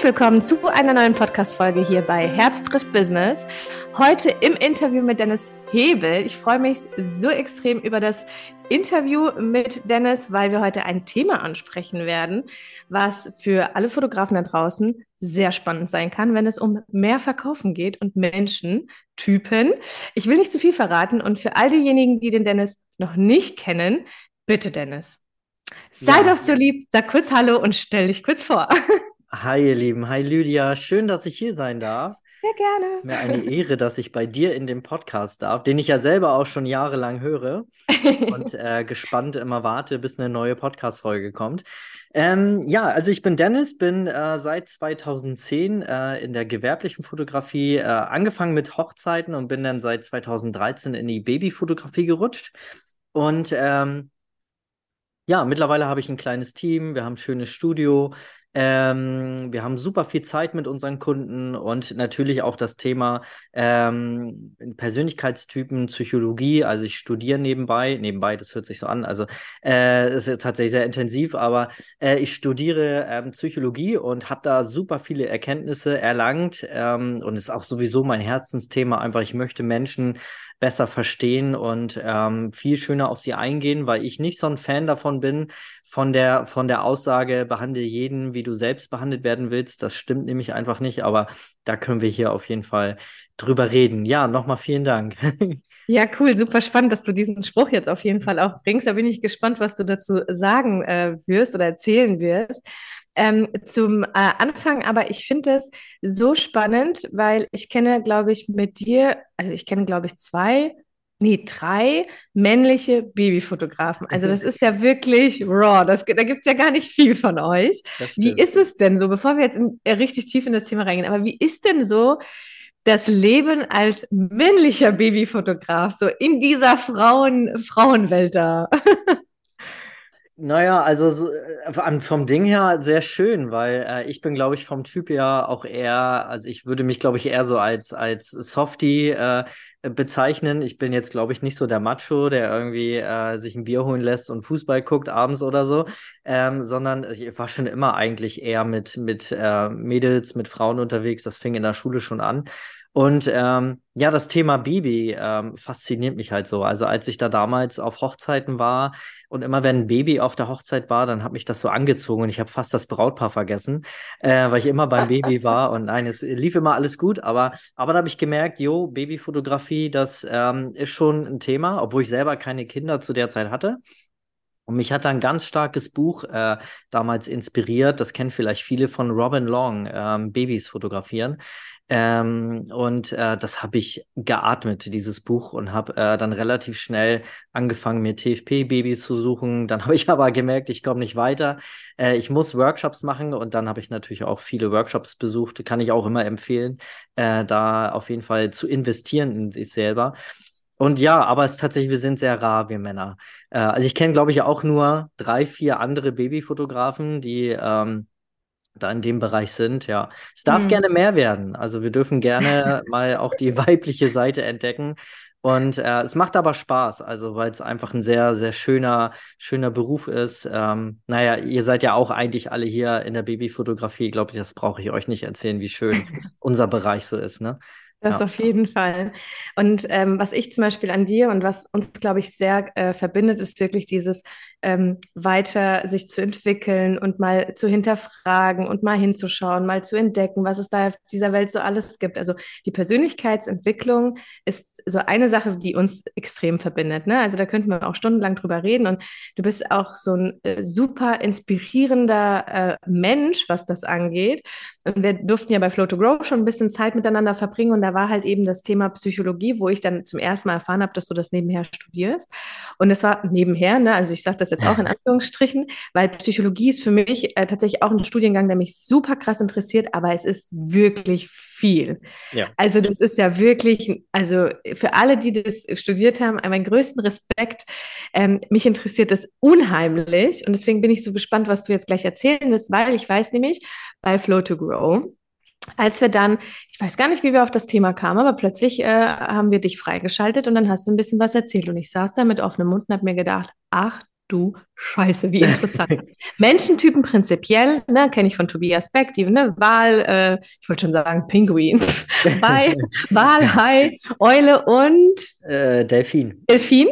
Herzlich willkommen zu einer neuen Podcast-Folge hier bei Herz trifft Business. Heute im Interview mit Dennis Hebel. Ich freue mich so extrem über das Interview mit Dennis, weil wir heute ein Thema ansprechen werden, was für alle Fotografen da draußen sehr spannend sein kann, wenn es um mehr Verkaufen geht und Menschen, Typen. Ich will nicht zu viel verraten und für all diejenigen, die den Dennis noch nicht kennen, bitte Dennis. Sei ja. doch so lieb, sag kurz Hallo und stell dich kurz vor. Hi, ihr Lieben. Hi, Lydia. Schön, dass ich hier sein darf. Sehr gerne. Mir eine Ehre, dass ich bei dir in dem Podcast darf, den ich ja selber auch schon jahrelang höre und äh, gespannt immer warte, bis eine neue Podcast-Folge kommt. Ähm, ja, also ich bin Dennis, bin äh, seit 2010 äh, in der gewerblichen Fotografie äh, angefangen mit Hochzeiten und bin dann seit 2013 in die Babyfotografie gerutscht. Und ähm, ja, mittlerweile habe ich ein kleines Team, wir haben ein schönes Studio, ähm, wir haben super viel Zeit mit unseren Kunden und natürlich auch das Thema ähm, Persönlichkeitstypen, Psychologie. Also ich studiere nebenbei, nebenbei, das hört sich so an, also äh, ist tatsächlich sehr intensiv, aber äh, ich studiere ähm, Psychologie und habe da super viele Erkenntnisse erlangt ähm, und ist auch sowieso mein Herzensthema. Einfach, ich möchte Menschen besser verstehen und ähm, viel schöner auf sie eingehen, weil ich nicht so ein Fan davon bin, von der, von der Aussage, behandle jeden, wie du selbst behandelt werden willst. Das stimmt nämlich einfach nicht, aber da können wir hier auf jeden Fall drüber reden. Ja, nochmal vielen Dank. Ja, cool, super spannend, dass du diesen Spruch jetzt auf jeden Fall auch bringst. Da bin ich gespannt, was du dazu sagen äh, wirst oder erzählen wirst. Ähm, zum äh, Anfang, aber ich finde es so spannend, weil ich kenne, glaube ich, mit dir, also ich kenne, glaube ich, zwei nee, drei männliche Babyfotografen. Also das ist ja wirklich raw. Das, da gibt es ja gar nicht viel von euch. Wie ist es denn so, bevor wir jetzt in, äh, richtig tief in das Thema reingehen, aber wie ist denn so das Leben als männlicher Babyfotograf, so in dieser Frauen, Frauenwelt da? Naja, also so, äh, vom Ding her sehr schön, weil äh, ich bin, glaube ich, vom Typ ja auch eher, also ich würde mich, glaube ich, eher so als, als Softie äh, bezeichnen. Ich bin jetzt, glaube ich, nicht so der Macho, der irgendwie äh, sich ein Bier holen lässt und Fußball guckt abends oder so, ähm, sondern ich war schon immer eigentlich eher mit, mit äh, Mädels, mit Frauen unterwegs. Das fing in der Schule schon an. Und ähm, ja, das Thema Baby ähm, fasziniert mich halt so. Also als ich da damals auf Hochzeiten war und immer wenn ein Baby auf der Hochzeit war, dann hat mich das so angezogen und ich habe fast das Brautpaar vergessen, äh, weil ich immer beim Baby war und nein, es lief immer alles gut, aber, aber da habe ich gemerkt, jo, Babyfotografie, das ähm, ist schon ein Thema, obwohl ich selber keine Kinder zu der Zeit hatte. Und mich hat ein ganz starkes Buch äh, damals inspiriert, das kennen vielleicht viele von Robin Long, ähm, Babys fotografieren. Ähm, und äh, das habe ich geatmet, dieses Buch, und habe äh, dann relativ schnell angefangen, mir TFP-Babys zu suchen. Dann habe ich aber gemerkt, ich komme nicht weiter. Äh, ich muss Workshops machen und dann habe ich natürlich auch viele Workshops besucht. Kann ich auch immer empfehlen, äh, da auf jeden Fall zu investieren in sich selber. Und ja, aber es ist tatsächlich, wir sind sehr rar, wir Männer. Äh, also ich kenne, glaube ich, auch nur drei, vier andere Babyfotografen, die ähm, da in dem Bereich sind. Ja, es darf mhm. gerne mehr werden. Also wir dürfen gerne mal auch die weibliche Seite entdecken. Und äh, es macht aber Spaß, also weil es einfach ein sehr, sehr schöner, schöner Beruf ist. Ähm, naja, ihr seid ja auch eigentlich alle hier in der Babyfotografie. Ich glaube, das brauche ich euch nicht erzählen, wie schön unser Bereich so ist. Ne? Das ja. auf jeden Fall. Und ähm, was ich zum Beispiel an dir und was uns, glaube ich, sehr äh, verbindet, ist wirklich dieses ähm, weiter sich zu entwickeln und mal zu hinterfragen und mal hinzuschauen, mal zu entdecken, was es da auf dieser Welt so alles gibt. Also die Persönlichkeitsentwicklung ist so eine Sache, die uns extrem verbindet. Ne? Also da könnten wir auch stundenlang drüber reden. Und du bist auch so ein äh, super inspirierender äh, Mensch, was das angeht. Und wir durften ja bei Flow to Grow schon ein bisschen Zeit miteinander verbringen und da war halt eben das Thema Psychologie, wo ich dann zum ersten Mal erfahren habe, dass du das nebenher studierst. Und es war nebenher, ne? also ich sage das jetzt auch in Anführungsstrichen, weil Psychologie ist für mich äh, tatsächlich auch ein Studiengang, der mich super krass interessiert, aber es ist wirklich viel. Ja. Also das ist ja wirklich, also für alle, die das studiert haben, meinen größten Respekt. Ähm, mich interessiert das unheimlich und deswegen bin ich so gespannt, was du jetzt gleich erzählen wirst, weil ich weiß nämlich bei Flow to Grow, als wir dann, ich weiß gar nicht, wie wir auf das Thema kamen, aber plötzlich äh, haben wir dich freigeschaltet und dann hast du ein bisschen was erzählt und ich saß da mit offenem Mund und habe mir gedacht, ach du Scheiße, wie interessant. Menschentypen prinzipiell, ne, kenne ich von Tobias Beck, die ne, Wal, äh, ich wollte schon sagen Pinguin, Wal, Wal, Hai, Eule und äh, Delfin. Delfin.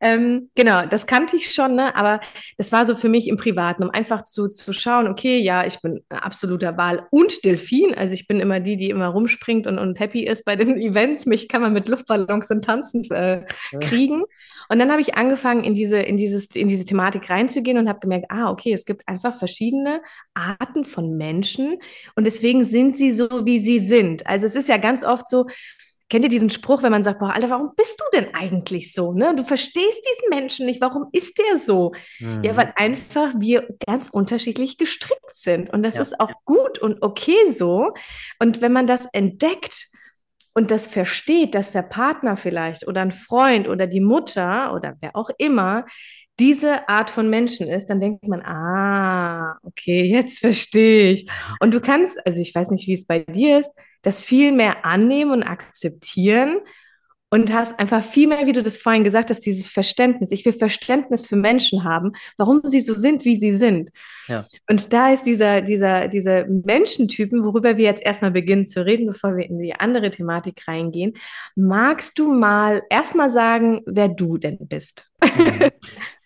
Ähm, genau, das kannte ich schon, ne, aber das war so für mich im Privaten, um einfach zu, zu schauen, okay, ja, ich bin ein absoluter Wal und Delfin, also ich bin immer die, die immer rumspringt und, und happy ist bei den Events. Mich kann man mit Luftballons und Tanzen äh, kriegen. Und dann habe ich angefangen, in diese, in dieses, in diese Thematik reinzugehen und habe gemerkt, ah, okay, es gibt einfach verschiedene Arten von Menschen und deswegen sind sie so, wie sie sind. Also es ist ja ganz oft so, Kennt ihr diesen Spruch, wenn man sagt, boah, Alter, warum bist du denn eigentlich so? Ne? Du verstehst diesen Menschen nicht. Warum ist der so? Mhm. Ja, weil einfach wir ganz unterschiedlich gestrickt sind. Und das ja. ist auch gut und okay so. Und wenn man das entdeckt und das versteht, dass der Partner vielleicht oder ein Freund oder die Mutter oder wer auch immer diese Art von Menschen ist, dann denkt man, ah, okay, jetzt verstehe ich. Und du kannst, also ich weiß nicht, wie es bei dir ist, das viel mehr annehmen und akzeptieren und hast einfach viel mehr, wie du das vorhin gesagt hast, dieses Verständnis. Ich will Verständnis für Menschen haben, warum sie so sind, wie sie sind. Ja. Und da ist dieser, dieser, diese Menschentypen, worüber wir jetzt erstmal beginnen zu reden, bevor wir in die andere Thematik reingehen. Magst du mal erstmal sagen, wer du denn bist? Mhm.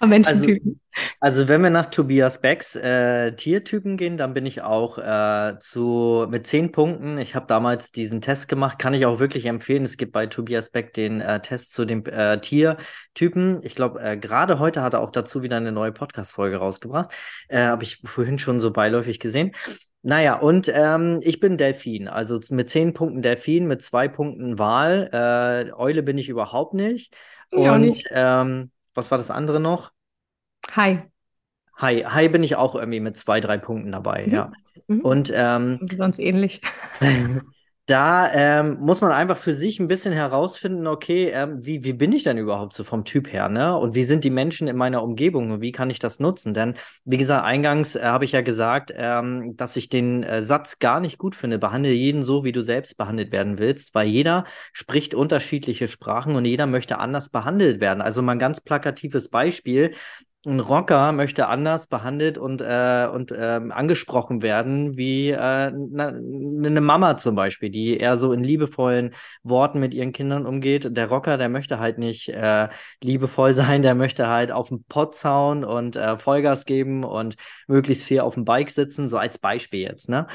Menschentypen. Also, wenn wir nach Tobias Becks äh, Tiertypen gehen, dann bin ich auch äh, zu mit zehn Punkten. Ich habe damals diesen Test gemacht, kann ich auch wirklich empfehlen. Es gibt bei Tobias Beck den äh, Test zu den äh, Tiertypen. Ich glaube, äh, gerade heute hat er auch dazu wieder eine neue Podcast-Folge rausgebracht. Äh, habe ich vorhin schon so beiläufig gesehen. Naja, und ähm, ich bin Delfin, also mit zehn Punkten Delfin, mit zwei Punkten Wal. Eule bin ich überhaupt nicht. Ja, und nicht. Ähm, was war das andere noch? Hi. Hi. Hi bin ich auch irgendwie mit zwei, drei Punkten dabei, mhm. ja. Mhm. Und ähm, ganz ähnlich. da ähm, muss man einfach für sich ein bisschen herausfinden, okay, ähm, wie, wie bin ich denn überhaupt so vom Typ her, ne? Und wie sind die Menschen in meiner Umgebung und wie kann ich das nutzen? Denn, wie gesagt, eingangs äh, habe ich ja gesagt, ähm, dass ich den äh, Satz gar nicht gut finde, behandle jeden so, wie du selbst behandelt werden willst, weil jeder spricht unterschiedliche Sprachen und jeder möchte anders behandelt werden. Also mal ein ganz plakatives Beispiel ein Rocker möchte anders behandelt und, äh, und ähm, angesprochen werden wie äh, eine ne Mama zum Beispiel, die eher so in liebevollen Worten mit ihren Kindern umgeht. Der Rocker, der möchte halt nicht äh, liebevoll sein, der möchte halt auf den Pott hauen und äh, Vollgas geben und möglichst viel auf dem Bike sitzen, so als Beispiel jetzt. Ne?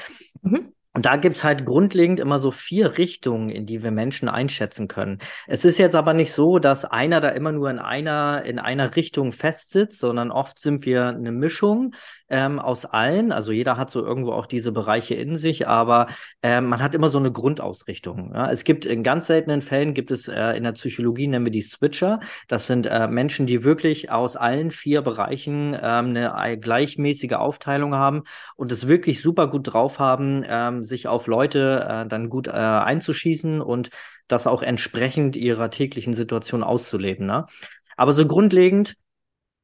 Mhm. Und da gibt's halt grundlegend immer so vier Richtungen, in die wir Menschen einschätzen können. Es ist jetzt aber nicht so, dass einer da immer nur in einer, in einer Richtung festsitzt, sondern oft sind wir eine Mischung ähm, aus allen. Also jeder hat so irgendwo auch diese Bereiche in sich, aber ähm, man hat immer so eine Grundausrichtung. Ja? Es gibt in ganz seltenen Fällen gibt es äh, in der Psychologie nennen wir die Switcher. Das sind äh, Menschen, die wirklich aus allen vier Bereichen ähm, eine gleichmäßige Aufteilung haben und es wirklich super gut drauf haben, ähm, sich auf Leute äh, dann gut äh, einzuschießen und das auch entsprechend ihrer täglichen Situation auszuleben. Ne? Aber so grundlegend,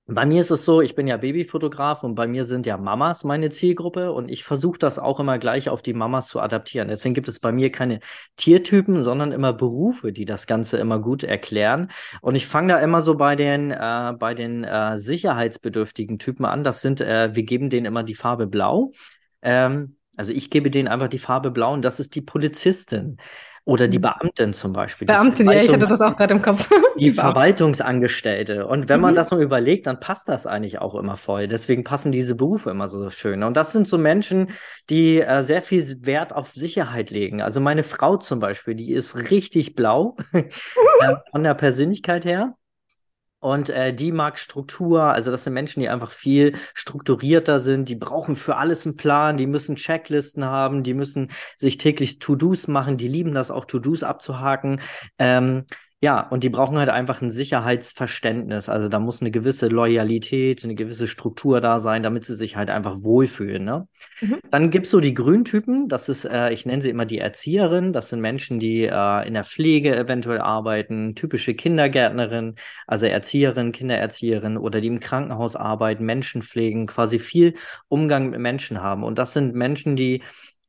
bei mir ist es so, ich bin ja Babyfotograf und bei mir sind ja Mamas meine Zielgruppe und ich versuche das auch immer gleich auf die Mamas zu adaptieren. Deswegen gibt es bei mir keine Tiertypen, sondern immer Berufe, die das Ganze immer gut erklären. Und ich fange da immer so bei den, äh, bei den äh, sicherheitsbedürftigen Typen an. Das sind, äh, wir geben denen immer die Farbe Blau. Ähm, also ich gebe denen einfach die Farbe blau und das ist die Polizistin. Oder die mhm. Beamtin zum Beispiel. Beamtin, ja, ich hatte das auch gerade im Kopf. Die, die Verwaltungsangestellte. Und wenn man mhm. das so überlegt, dann passt das eigentlich auch immer voll. Deswegen passen diese Berufe immer so schön. Und das sind so Menschen, die äh, sehr viel Wert auf Sicherheit legen. Also meine Frau zum Beispiel, die ist richtig blau äh, von der Persönlichkeit her. Und äh, die mag Struktur, also das sind Menschen, die einfach viel strukturierter sind, die brauchen für alles einen Plan, die müssen Checklisten haben, die müssen sich täglich To-Dos machen, die lieben das auch, To-Dos abzuhaken. Ähm, ja, und die brauchen halt einfach ein Sicherheitsverständnis. Also da muss eine gewisse Loyalität, eine gewisse Struktur da sein, damit sie sich halt einfach wohlfühlen. Ne? Mhm. Dann gibt es so die Grüntypen, das ist, äh, ich nenne sie immer die Erzieherin. Das sind Menschen, die äh, in der Pflege eventuell arbeiten, typische Kindergärtnerin, also Erzieherin, Kindererzieherin oder die im Krankenhaus arbeiten, Menschen pflegen, quasi viel Umgang mit Menschen haben. Und das sind Menschen, die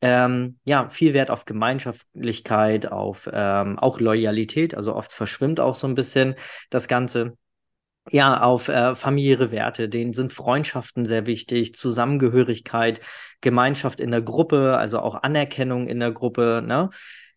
ähm, ja, viel Wert auf Gemeinschaftlichkeit, auf ähm, auch Loyalität. Also oft verschwimmt auch so ein bisschen das Ganze. ja, auf äh, familiäre Werte. Denen sind Freundschaften sehr wichtig, Zusammengehörigkeit, Gemeinschaft in der Gruppe, also auch Anerkennung in der Gruppe. Ne?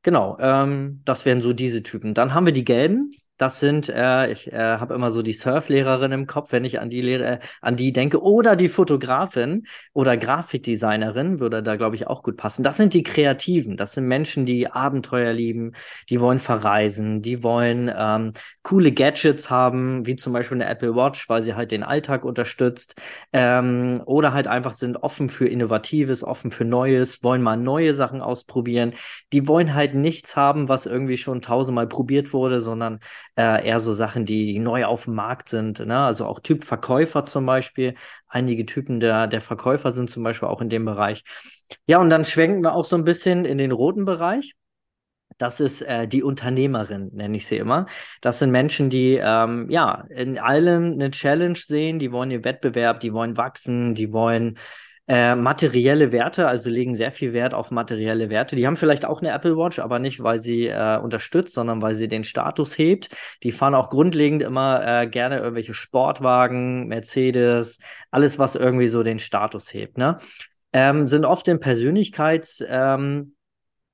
Genau, ähm, das wären so diese Typen. Dann haben wir die Gelben. Das sind, äh, ich äh, habe immer so die Surflehrerin im Kopf, wenn ich an die Lehre, äh, an die denke, oder die Fotografin oder Grafikdesignerin würde da, glaube ich, auch gut passen. Das sind die Kreativen. Das sind Menschen, die Abenteuer lieben, die wollen verreisen, die wollen ähm, coole Gadgets haben, wie zum Beispiel eine Apple Watch, weil sie halt den Alltag unterstützt. Ähm, oder halt einfach sind offen für Innovatives, offen für Neues, wollen mal neue Sachen ausprobieren. Die wollen halt nichts haben, was irgendwie schon tausendmal probiert wurde, sondern äh, eher so Sachen, die, neu auf dem Markt sind. Ne? Also auch Typ Verkäufer zum Beispiel. Einige Typen der, der Verkäufer sind zum Beispiel auch in dem Bereich. Ja, und dann schwenken wir auch so ein bisschen in den roten Bereich. Das ist äh, die Unternehmerin, nenne ich sie immer. Das sind Menschen, die ähm, ja in allem eine Challenge sehen, die wollen den Wettbewerb, die wollen wachsen, die wollen äh, materielle Werte, also legen sehr viel Wert auf materielle Werte. Die haben vielleicht auch eine Apple Watch, aber nicht, weil sie äh, unterstützt, sondern weil sie den Status hebt. Die fahren auch grundlegend immer äh, gerne irgendwelche Sportwagen, Mercedes, alles, was irgendwie so den Status hebt. Ne? Ähm, sind oft in Persönlichkeits... Ähm,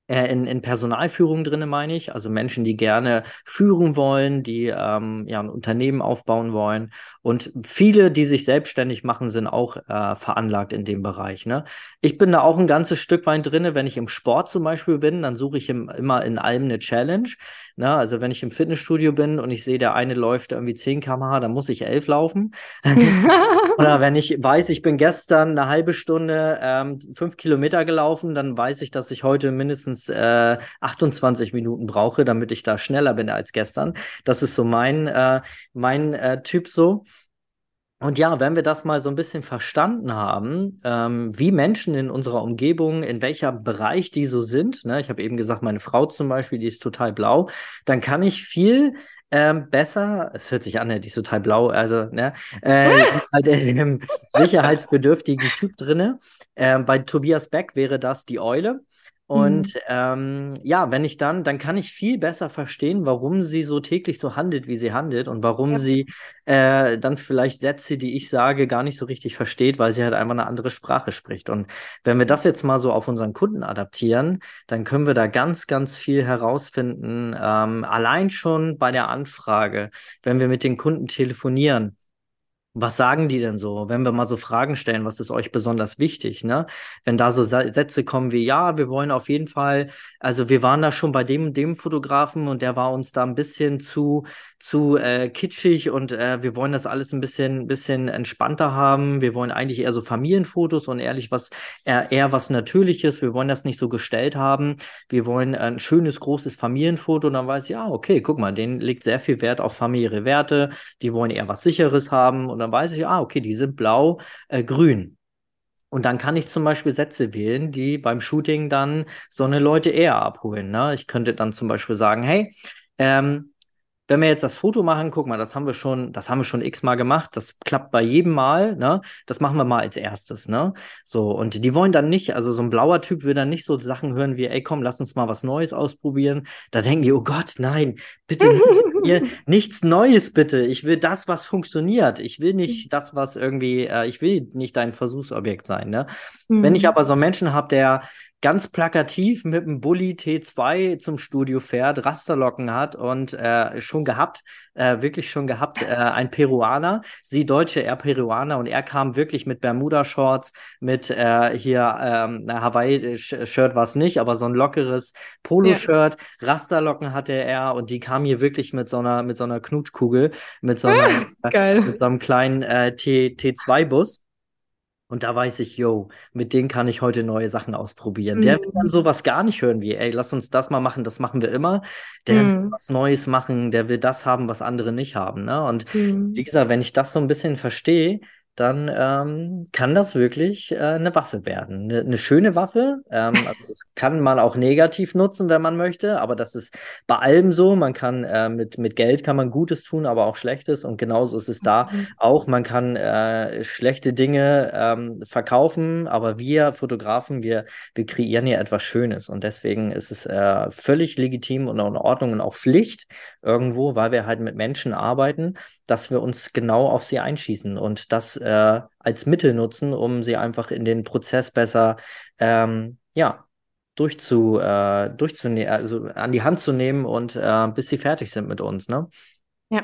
äh, in, in Personalführung drin, meine ich. Also Menschen, die gerne führen wollen, die ähm, ja ein Unternehmen aufbauen wollen. Und viele, die sich selbstständig machen, sind auch äh, veranlagt in dem Bereich. Ne? Ich bin da auch ein ganzes Stück weit drin. Wenn ich im Sport zum Beispiel bin, dann suche ich im, immer in allem eine Challenge. Ne? Also wenn ich im Fitnessstudio bin und ich sehe, der eine läuft irgendwie 10 km/h, dann muss ich 11 laufen. Oder wenn ich weiß, ich bin gestern eine halbe Stunde ähm, fünf Kilometer gelaufen, dann weiß ich, dass ich heute mindestens äh, 28 Minuten brauche, damit ich da schneller bin als gestern. Das ist so mein, äh, mein äh, Typ so. Und ja, wenn wir das mal so ein bisschen verstanden haben, ähm, wie Menschen in unserer Umgebung, in welcher Bereich die so sind, ne? ich habe eben gesagt, meine Frau zum Beispiel, die ist total blau, dann kann ich viel ähm, besser, es hört sich an, die ist total blau, also ne, äh, halt in einem sicherheitsbedürftigen Typ drinne. Ähm, bei Tobias Beck wäre das die Eule. Und mhm. ähm, ja, wenn ich dann, dann kann ich viel besser verstehen, warum sie so täglich so handelt, wie sie handelt und warum ja. sie äh, dann vielleicht Sätze, die ich sage, gar nicht so richtig versteht, weil sie halt einfach eine andere Sprache spricht. Und wenn wir das jetzt mal so auf unseren Kunden adaptieren, dann können wir da ganz, ganz viel herausfinden. Ähm, allein schon bei der Anfrage, wenn wir mit den Kunden telefonieren, was sagen die denn so, wenn wir mal so Fragen stellen, was ist euch besonders wichtig, ne? Wenn da so Sätze kommen wie, ja, wir wollen auf jeden Fall, also wir waren da schon bei dem und dem Fotografen und der war uns da ein bisschen zu, zu äh, kitschig und äh, wir wollen das alles ein bisschen, bisschen entspannter haben. Wir wollen eigentlich eher so Familienfotos und ehrlich was, eher, eher was Natürliches. Wir wollen das nicht so gestellt haben. Wir wollen ein schönes, großes Familienfoto und dann weiß ich, ja, okay, guck mal, denen liegt sehr viel Wert auf familiäre Werte. Die wollen eher was Sicheres haben und dann weiß ich, ah, okay, die sind blau, äh, grün. Und dann kann ich zum Beispiel Sätze wählen, die beim Shooting dann so eine Leute eher abholen. Ne? Ich könnte dann zum Beispiel sagen, hey, ähm, wenn wir jetzt das Foto machen, guck mal, das haben wir schon, das haben wir schon x-mal gemacht, das klappt bei jedem Mal, ne? Das machen wir mal als erstes, ne? So, und die wollen dann nicht, also so ein blauer Typ will dann nicht so Sachen hören wie, ey, komm, lass uns mal was Neues ausprobieren. Da denken die, oh Gott, nein, bitte nichts, nichts Neues, bitte. Ich will das, was funktioniert. Ich will nicht das, was irgendwie, äh, ich will nicht dein Versuchsobjekt sein, ne? Mhm. Wenn ich mhm. aber so einen Menschen habe, der ganz plakativ mit dem Bulli T2 zum Studio fährt, Rasterlocken hat und äh, schon gehabt, äh, wirklich schon gehabt, äh, ein Peruaner, sie Deutsche, er Peruaner und er kam wirklich mit Bermuda-Shorts, mit äh, hier ähm, Hawaii-Shirt war es nicht, aber so ein lockeres Poloshirt, ja. Rasterlocken hatte er und die kam hier wirklich mit so einer, mit so einer Knutschkugel, mit so, einer, mit so einem kleinen äh, T, T2-Bus. Und da weiß ich, yo, mit denen kann ich heute neue Sachen ausprobieren. Mhm. Der will dann mhm. sowas gar nicht hören wie, ey, lass uns das mal machen, das machen wir immer. Der mhm. will was Neues machen, der will das haben, was andere nicht haben. Ne? Und mhm. wie gesagt, wenn ich das so ein bisschen verstehe, dann ähm, kann das wirklich äh, eine Waffe werden. Eine, eine schöne Waffe. Ähm, also das kann man auch negativ nutzen, wenn man möchte, aber das ist bei allem so. Man kann äh, mit, mit Geld kann man Gutes tun, aber auch Schlechtes. Und genauso ist es da mhm. auch. Man kann äh, schlechte Dinge ähm, verkaufen, aber wir Fotografen, wir, wir kreieren hier etwas Schönes. Und deswegen ist es äh, völlig legitim und in Ordnung und auch Pflicht irgendwo, weil wir halt mit Menschen arbeiten dass wir uns genau auf sie einschießen und das äh, als Mittel nutzen, um sie einfach in den Prozess besser, ähm, ja, durchzu, äh, durchzunehmen, also an die Hand zu nehmen und äh, bis sie fertig sind mit uns, ne? Ja,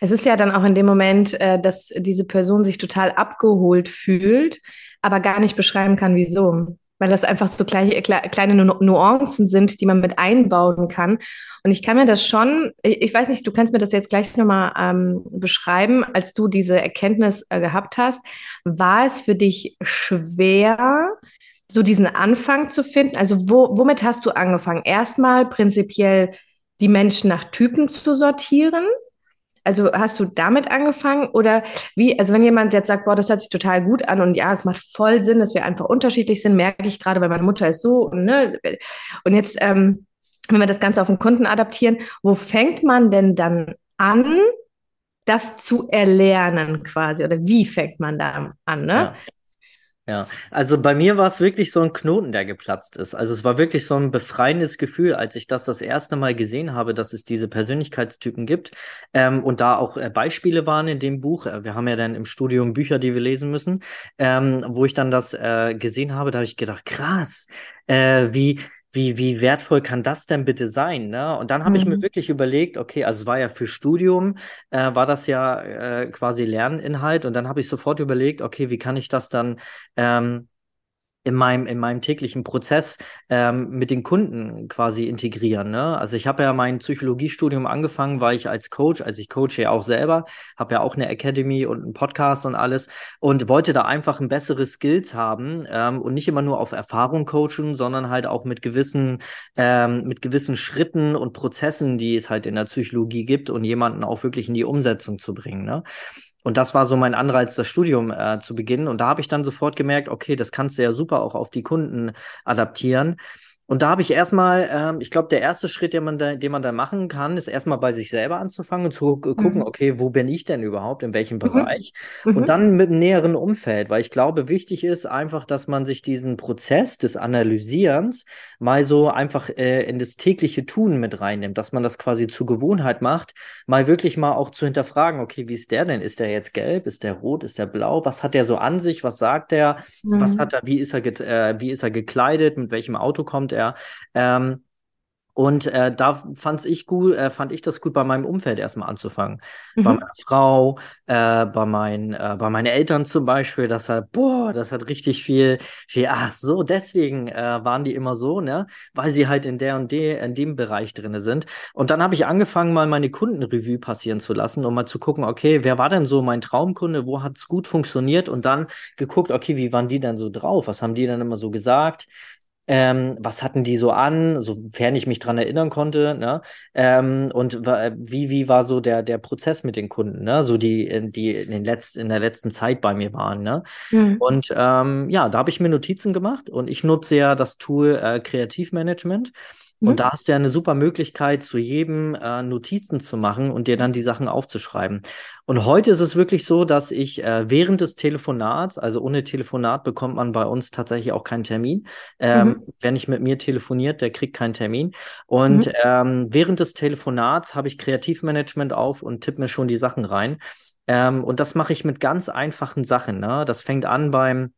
es ist ja dann auch in dem Moment, äh, dass diese Person sich total abgeholt fühlt, aber gar nicht beschreiben kann, wieso. Weil das einfach so kleine, kleine Nuancen sind, die man mit einbauen kann. Und ich kann mir das schon, ich weiß nicht, du kannst mir das jetzt gleich nochmal ähm, beschreiben, als du diese Erkenntnis äh, gehabt hast. War es für dich schwer, so diesen Anfang zu finden? Also wo, womit hast du angefangen? Erstmal prinzipiell die Menschen nach Typen zu sortieren. Also hast du damit angefangen oder wie, also wenn jemand jetzt sagt, boah, das hört sich total gut an und ja, es macht voll Sinn, dass wir einfach unterschiedlich sind, merke ich gerade, weil meine Mutter ist so und ne, und jetzt, ähm, wenn wir das Ganze auf den Kunden adaptieren, wo fängt man denn dann an, das zu erlernen quasi oder wie fängt man da an, ne? Ja. Ja, also bei mir war es wirklich so ein Knoten, der geplatzt ist. Also es war wirklich so ein befreiendes Gefühl, als ich das das erste Mal gesehen habe, dass es diese Persönlichkeitstypen gibt ähm, und da auch äh, Beispiele waren in dem Buch. Äh, wir haben ja dann im Studium Bücher, die wir lesen müssen, ähm, wo ich dann das äh, gesehen habe, da habe ich gedacht, krass, äh, wie wie, wie wertvoll kann das denn bitte sein? Ne? Und dann habe mhm. ich mir mhm. wirklich überlegt, okay, also es war ja für Studium, äh, war das ja äh, quasi Lerninhalt und dann habe ich sofort überlegt, okay, wie kann ich das dann ähm, in meinem, in meinem täglichen Prozess ähm, mit den Kunden quasi integrieren. Ne? Also ich habe ja mein Psychologiestudium angefangen, weil ich als Coach, also ich coache ja auch selber, habe ja auch eine Academy und einen Podcast und alles und wollte da einfach ein besseres Skills haben ähm, und nicht immer nur auf Erfahrung coachen, sondern halt auch mit gewissen, ähm, mit gewissen Schritten und Prozessen, die es halt in der Psychologie gibt und jemanden auch wirklich in die Umsetzung zu bringen. Ne? Und das war so mein Anreiz, das Studium äh, zu beginnen. Und da habe ich dann sofort gemerkt, okay, das kannst du ja super auch auf die Kunden adaptieren. Und da habe ich erstmal, ähm, ich glaube, der erste Schritt, den man, da, den man da machen kann, ist erstmal bei sich selber anzufangen und zu gucken, mhm. okay, wo bin ich denn überhaupt, in welchem mhm. Bereich? Mhm. Und dann mit dem näheren Umfeld, weil ich glaube, wichtig ist einfach, dass man sich diesen Prozess des Analysierens mal so einfach äh, in das tägliche Tun mit reinnimmt, dass man das quasi zur Gewohnheit macht, mal wirklich mal auch zu hinterfragen, okay, wie ist der denn? Ist der jetzt gelb? Ist der rot? Ist der blau? Was hat der so an sich? Was sagt der? Was mhm. hat er, wie ist er, äh, wie ist er gekleidet? Mit welchem Auto kommt er? Er. Ähm, und äh, da fand ich gut, äh, fand ich das gut, bei meinem Umfeld erstmal anzufangen. Mhm. Bei meiner Frau, äh, bei, mein, äh, bei meinen Eltern zum Beispiel, das hat, boah, das hat richtig viel, viel, ach so, deswegen äh, waren die immer so, ne? Weil sie halt in der und der, in dem Bereich drin sind. Und dann habe ich angefangen, mal meine Kundenrevue passieren zu lassen, um mal zu gucken, okay, wer war denn so mein Traumkunde, wo hat es gut funktioniert? Und dann geguckt, okay, wie waren die denn so drauf? Was haben die denn immer so gesagt? Ähm, was hatten die so an, sofern ich mich dran erinnern konnte, ne? Ähm, und wie, wie war so der, der Prozess mit den Kunden, ne? So die, die in, den Letz-, in der letzten Zeit bei mir waren, ne? Mhm. Und ähm, ja, da habe ich mir Notizen gemacht und ich nutze ja das Tool äh, Kreativmanagement. Und mhm. da hast du ja eine super Möglichkeit, zu jedem äh, Notizen zu machen und dir dann die Sachen aufzuschreiben. Und heute ist es wirklich so, dass ich äh, während des Telefonats, also ohne Telefonat bekommt man bei uns tatsächlich auch keinen Termin. Ähm, mhm. Wer nicht mit mir telefoniert, der kriegt keinen Termin. Und mhm. ähm, während des Telefonats habe ich Kreativmanagement auf und tippe mir schon die Sachen rein. Ähm, und das mache ich mit ganz einfachen Sachen. Ne? Das fängt an beim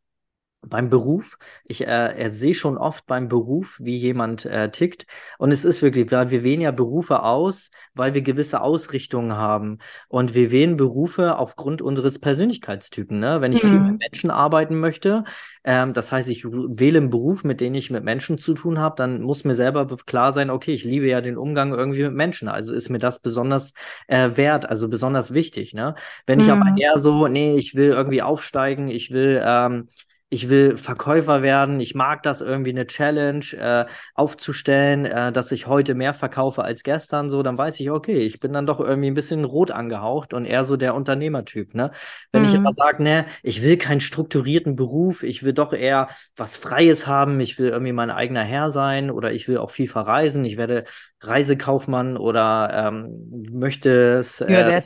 beim Beruf. Ich äh, sehe schon oft beim Beruf, wie jemand äh, tickt. Und es ist wirklich, weil wir wählen ja Berufe aus, weil wir gewisse Ausrichtungen haben. Und wir wählen Berufe aufgrund unseres Persönlichkeitstypen. Ne? Wenn ich mhm. viel mit Menschen arbeiten möchte, ähm, das heißt, ich wähle einen Beruf, mit dem ich mit Menschen zu tun habe, dann muss mir selber klar sein, okay, ich liebe ja den Umgang irgendwie mit Menschen. Also ist mir das besonders äh, wert, also besonders wichtig. Ne? Wenn mhm. ich aber eher so, nee, ich will irgendwie aufsteigen, ich will ähm, ich will Verkäufer werden, ich mag das irgendwie eine Challenge äh, aufzustellen, äh, dass ich heute mehr verkaufe als gestern, so, dann weiß ich, okay, ich bin dann doch irgendwie ein bisschen rot angehaucht und eher so der Unternehmertyp, ne? Wenn mhm. ich aber sage, ne, ich will keinen strukturierten Beruf, ich will doch eher was Freies haben, ich will irgendwie mein eigener Herr sein oder ich will auch viel verreisen, ich werde Reisekaufmann oder ähm, möchte äh,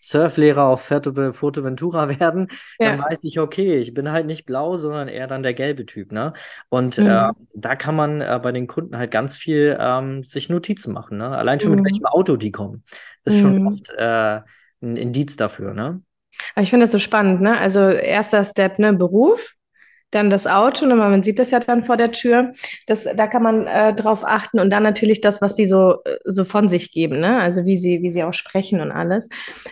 Surflehrer auf Fuerteventura werden, ja. dann weiß ich, okay, ich bin halt nicht blau, sondern eher dann der gelbe Typ. Ne? Und mhm. äh, da kann man äh, bei den Kunden halt ganz viel ähm, sich Notizen machen. Ne? Allein schon mhm. mit welchem Auto die kommen. Ist schon mhm. oft äh, ein Indiz dafür, ne? Aber ich finde das so spannend, ne? Also erster Step, ne, Beruf, dann das Auto, ne, man sieht das ja dann vor der Tür. Das, da kann man äh, drauf achten und dann natürlich das, was sie so, so von sich geben, ne? Also wie sie, wie sie auch sprechen und alles.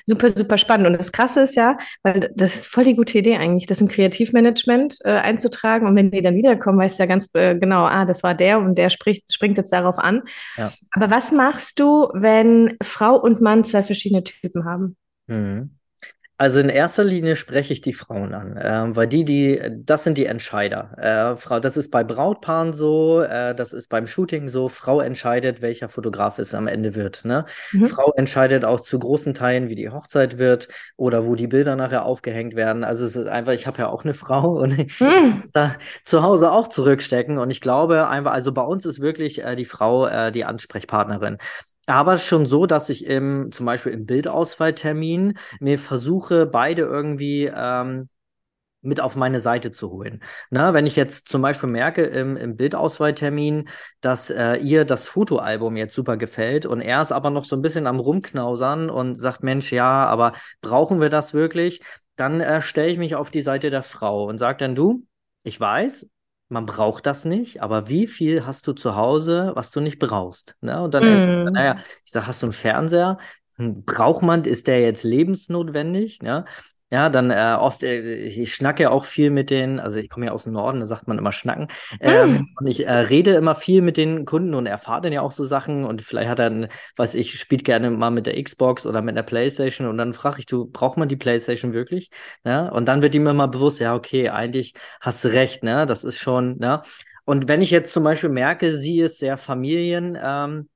Super, super spannend. Und das Krasse ist ja, weil das ist voll die gute Idee eigentlich, das im Kreativmanagement äh, einzutragen. Und wenn die dann wiederkommen, weißt du ja ganz äh, genau, ah, das war der und der spricht, springt jetzt darauf an. Ja. Aber was machst du, wenn Frau und Mann zwei verschiedene Typen haben? Mhm. Also in erster Linie spreche ich die Frauen an, äh, weil die, die, das sind die Entscheider. Äh, Frau, das ist bei Brautpaaren so, äh, das ist beim Shooting so. Frau entscheidet, welcher Fotograf es am Ende wird. Ne? Mhm. Frau entscheidet auch zu großen Teilen, wie die Hochzeit wird oder wo die Bilder nachher aufgehängt werden. Also es ist einfach, ich habe ja auch eine Frau und ich mhm. muss da zu Hause auch zurückstecken. Und ich glaube einfach, also bei uns ist wirklich äh, die Frau äh, die Ansprechpartnerin aber schon so, dass ich im, zum Beispiel im Bildauswahltermin mir versuche, beide irgendwie ähm, mit auf meine Seite zu holen. Na, wenn ich jetzt zum Beispiel merke im, im Bildauswahltermin, dass äh, ihr das Fotoalbum jetzt super gefällt und er ist aber noch so ein bisschen am Rumknausern und sagt, Mensch, ja, aber brauchen wir das wirklich? Dann äh, stelle ich mich auf die Seite der Frau und sage dann, du, ich weiß, man braucht das nicht, aber wie viel hast du zu Hause, was du nicht brauchst? Ne? Und dann, mm. naja, ich sage, hast du einen Fernseher? Hm, braucht man, ist der jetzt lebensnotwendig? Ne? Ja, dann äh, oft, äh, ich schnacke auch viel mit den, also ich komme ja aus dem Norden, da sagt man immer schnacken. Ähm, mm. Und ich äh, rede immer viel mit den Kunden und erfahre dann ja auch so Sachen. Und vielleicht hat er, ein, was ich, spielt gerne mal mit der Xbox oder mit der Playstation. Und dann frage ich, du, braucht man die Playstation wirklich? Ja, und dann wird ihm immer bewusst, ja, okay, eigentlich hast du recht, ne? Das ist schon, ne? Und wenn ich jetzt zum Beispiel merke, sie ist sehr Familien, ähm,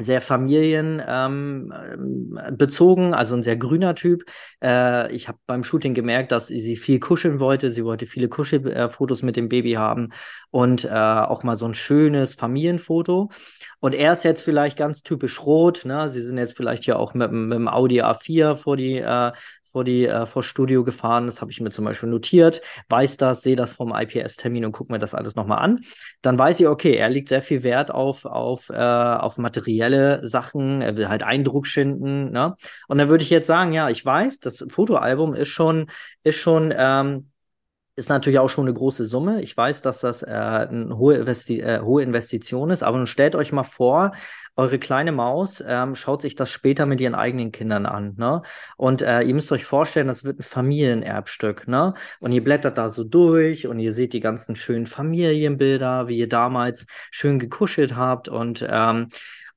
sehr familienbezogen, ähm, also ein sehr grüner Typ. Äh, ich habe beim Shooting gemerkt, dass sie viel kuscheln wollte. Sie wollte viele Kuschelfotos mit dem Baby haben und äh, auch mal so ein schönes Familienfoto. Und er ist jetzt vielleicht ganz typisch rot. Ne? Sie sind jetzt vielleicht hier auch mit, mit dem Audi A4 vor die äh, vor die äh, vor Studio gefahren. Das habe ich mir zum Beispiel notiert, weiß das, sehe das vom IPS-Termin und gucke mir das alles nochmal an. Dann weiß ich, okay, er legt sehr viel Wert auf, auf, äh, auf materielle Sachen, er will halt Eindruck schinden. Ne? Und dann würde ich jetzt sagen, ja, ich weiß, das Fotoalbum ist schon, ist schon ähm, ist natürlich auch schon eine große Summe. Ich weiß, dass das äh, eine hohe, Investi äh, hohe Investition ist, aber nun stellt euch mal vor, eure kleine Maus ähm, schaut sich das später mit ihren eigenen Kindern an. Ne? Und äh, ihr müsst euch vorstellen, das wird ein Familienerbstück. Ne? Und ihr blättert da so durch und ihr seht die ganzen schönen Familienbilder, wie ihr damals schön gekuschelt habt und ähm,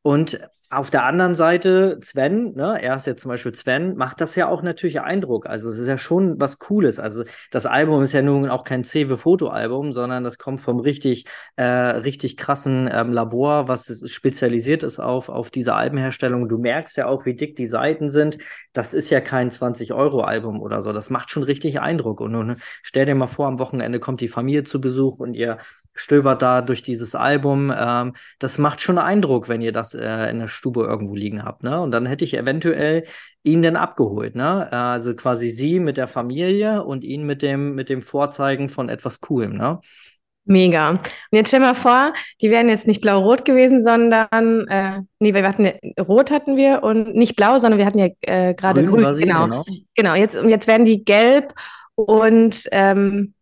und auf der anderen Seite, Sven, ne, er ist jetzt zum Beispiel Sven, macht das ja auch natürlich Eindruck. Also es ist ja schon was Cooles. Also das Album ist ja nun auch kein Cewe-Fotoalbum, sondern das kommt vom richtig, äh, richtig krassen ähm, Labor, was spezialisiert ist auf, auf diese Albenherstellung. Du merkst ja auch, wie dick die Seiten sind. Das ist ja kein 20-Euro-Album oder so. Das macht schon richtig Eindruck. Und nun stell dir mal vor, am Wochenende kommt die Familie zu Besuch und ihr stöbert da durch dieses Album. Ähm, das macht schon Eindruck, wenn ihr das äh, in der Stube irgendwo liegen habt. Ne? Und dann hätte ich eventuell ihn dann abgeholt. Ne? Also quasi sie mit der Familie und ihn mit dem, mit dem Vorzeigen von etwas Coolem. Ne? Mega. Und jetzt stell mal vor, die wären jetzt nicht blau-rot gewesen, sondern, äh, nee, wir hatten rot hatten wir und nicht blau, sondern wir hatten ja äh, gerade grün. grün. Genau. genau. Genau, jetzt, jetzt werden die gelb und ähm,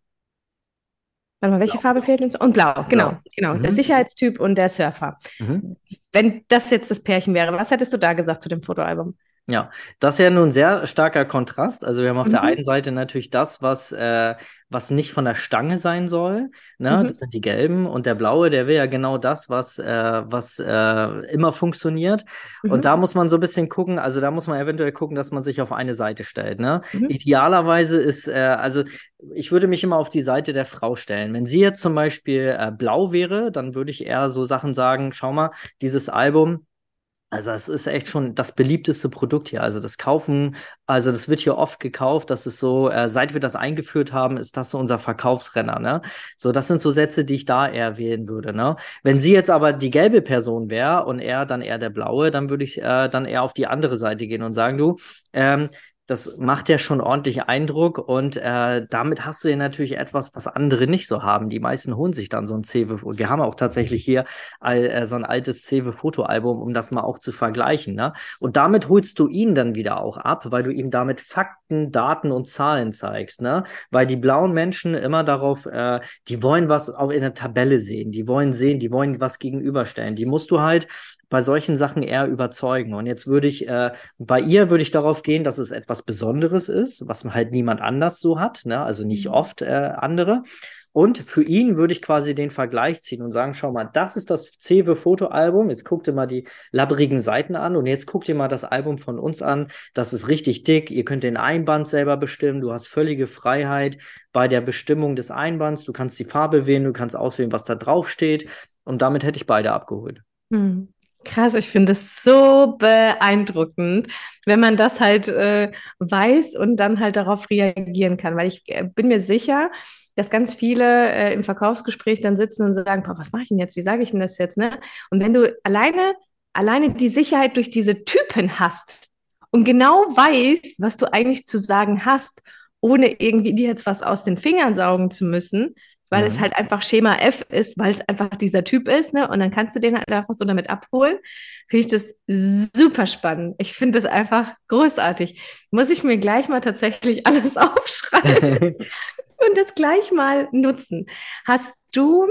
Warte mal, welche Blau. Farbe fehlt uns? Und blau, genau, genau. Mhm. Der Sicherheitstyp und der Surfer. Mhm. Wenn das jetzt das Pärchen wäre, was hättest du da gesagt zu dem Fotoalbum? Ja, das ist ja nun sehr starker Kontrast. Also wir haben auf mhm. der einen Seite natürlich das, was, äh, was nicht von der Stange sein soll. Ne? Mhm. Das sind die gelben und der blaue, der will ja genau das, was, äh, was äh, immer funktioniert. Mhm. Und da muss man so ein bisschen gucken, also da muss man eventuell gucken, dass man sich auf eine Seite stellt. Ne? Mhm. Idealerweise ist, äh, also ich würde mich immer auf die Seite der Frau stellen. Wenn sie jetzt zum Beispiel äh, blau wäre, dann würde ich eher so Sachen sagen, schau mal, dieses Album, also es ist echt schon das beliebteste Produkt hier. Also das Kaufen, also das wird hier oft gekauft. Das ist so, äh, seit wir das eingeführt haben, ist das so unser Verkaufsrenner. Ne? So, das sind so Sätze, die ich da eher wählen würde. Ne? Wenn sie jetzt aber die gelbe Person wäre und er dann eher der blaue, dann würde ich äh, dann eher auf die andere Seite gehen und sagen, du, ähm, das macht ja schon ordentlich Eindruck und äh, damit hast du ja natürlich etwas, was andere nicht so haben. Die meisten holen sich dann so ein und wir haben auch tatsächlich hier äh, so ein altes Cewe-Fotoalbum, um das mal auch zu vergleichen. Ne? Und damit holst du ihn dann wieder auch ab, weil du ihm damit Fakten, Daten und Zahlen zeigst. Ne? Weil die blauen Menschen immer darauf, äh, die wollen was auch in der Tabelle sehen, die wollen sehen, die wollen was gegenüberstellen. Die musst du halt bei solchen Sachen eher überzeugen. Und jetzt würde ich, äh, bei ihr würde ich darauf gehen, dass es etwas Besonderes ist, was halt niemand anders so hat, ne? also nicht mhm. oft äh, andere. Und für ihn würde ich quasi den Vergleich ziehen und sagen, schau mal, das ist das Cewe Fotoalbum. Jetzt guck dir mal die labberigen Seiten an und jetzt guck dir mal das Album von uns an. Das ist richtig dick. Ihr könnt den Einband selber bestimmen. Du hast völlige Freiheit bei der Bestimmung des Einbands. Du kannst die Farbe wählen, du kannst auswählen, was da drauf steht. Und damit hätte ich beide abgeholt. Mhm. Krass, ich finde es so beeindruckend, wenn man das halt äh, weiß und dann halt darauf reagieren kann. Weil ich äh, bin mir sicher, dass ganz viele äh, im Verkaufsgespräch dann sitzen und sagen, was mache ich denn jetzt? Wie sage ich denn das jetzt? Ne? Und wenn du alleine, alleine die Sicherheit durch diese Typen hast und genau weißt, was du eigentlich zu sagen hast, ohne irgendwie dir jetzt was aus den Fingern saugen zu müssen, weil mhm. es halt einfach Schema F ist, weil es einfach dieser Typ ist, ne? Und dann kannst du den halt einfach so damit abholen. Finde ich das super spannend. Ich finde das einfach großartig. Muss ich mir gleich mal tatsächlich alles aufschreiben und das gleich mal nutzen. Hast du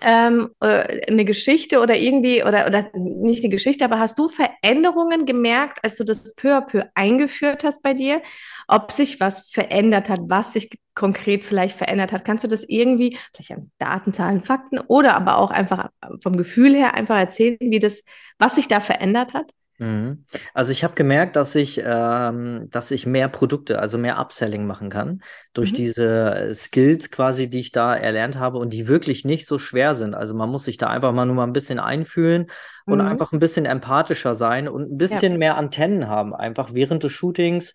ähm, äh, eine Geschichte oder irgendwie, oder, oder nicht eine Geschichte, aber hast du Veränderungen gemerkt, als du das peu à peu eingeführt hast bei dir? Ob sich was verändert hat, was sich konkret vielleicht verändert hat? Kannst du das irgendwie, vielleicht an Daten, Zahlen, Fakten oder aber auch einfach vom Gefühl her einfach erzählen, wie das, was sich da verändert hat? Mhm. Also ich habe gemerkt, dass ich, ähm, dass ich mehr Produkte, also mehr Upselling machen kann durch mhm. diese Skills quasi, die ich da erlernt habe und die wirklich nicht so schwer sind. Also man muss sich da einfach mal nur mal ein bisschen einfühlen und mhm. einfach ein bisschen empathischer sein und ein bisschen ja. mehr Antennen haben, einfach während des Shootings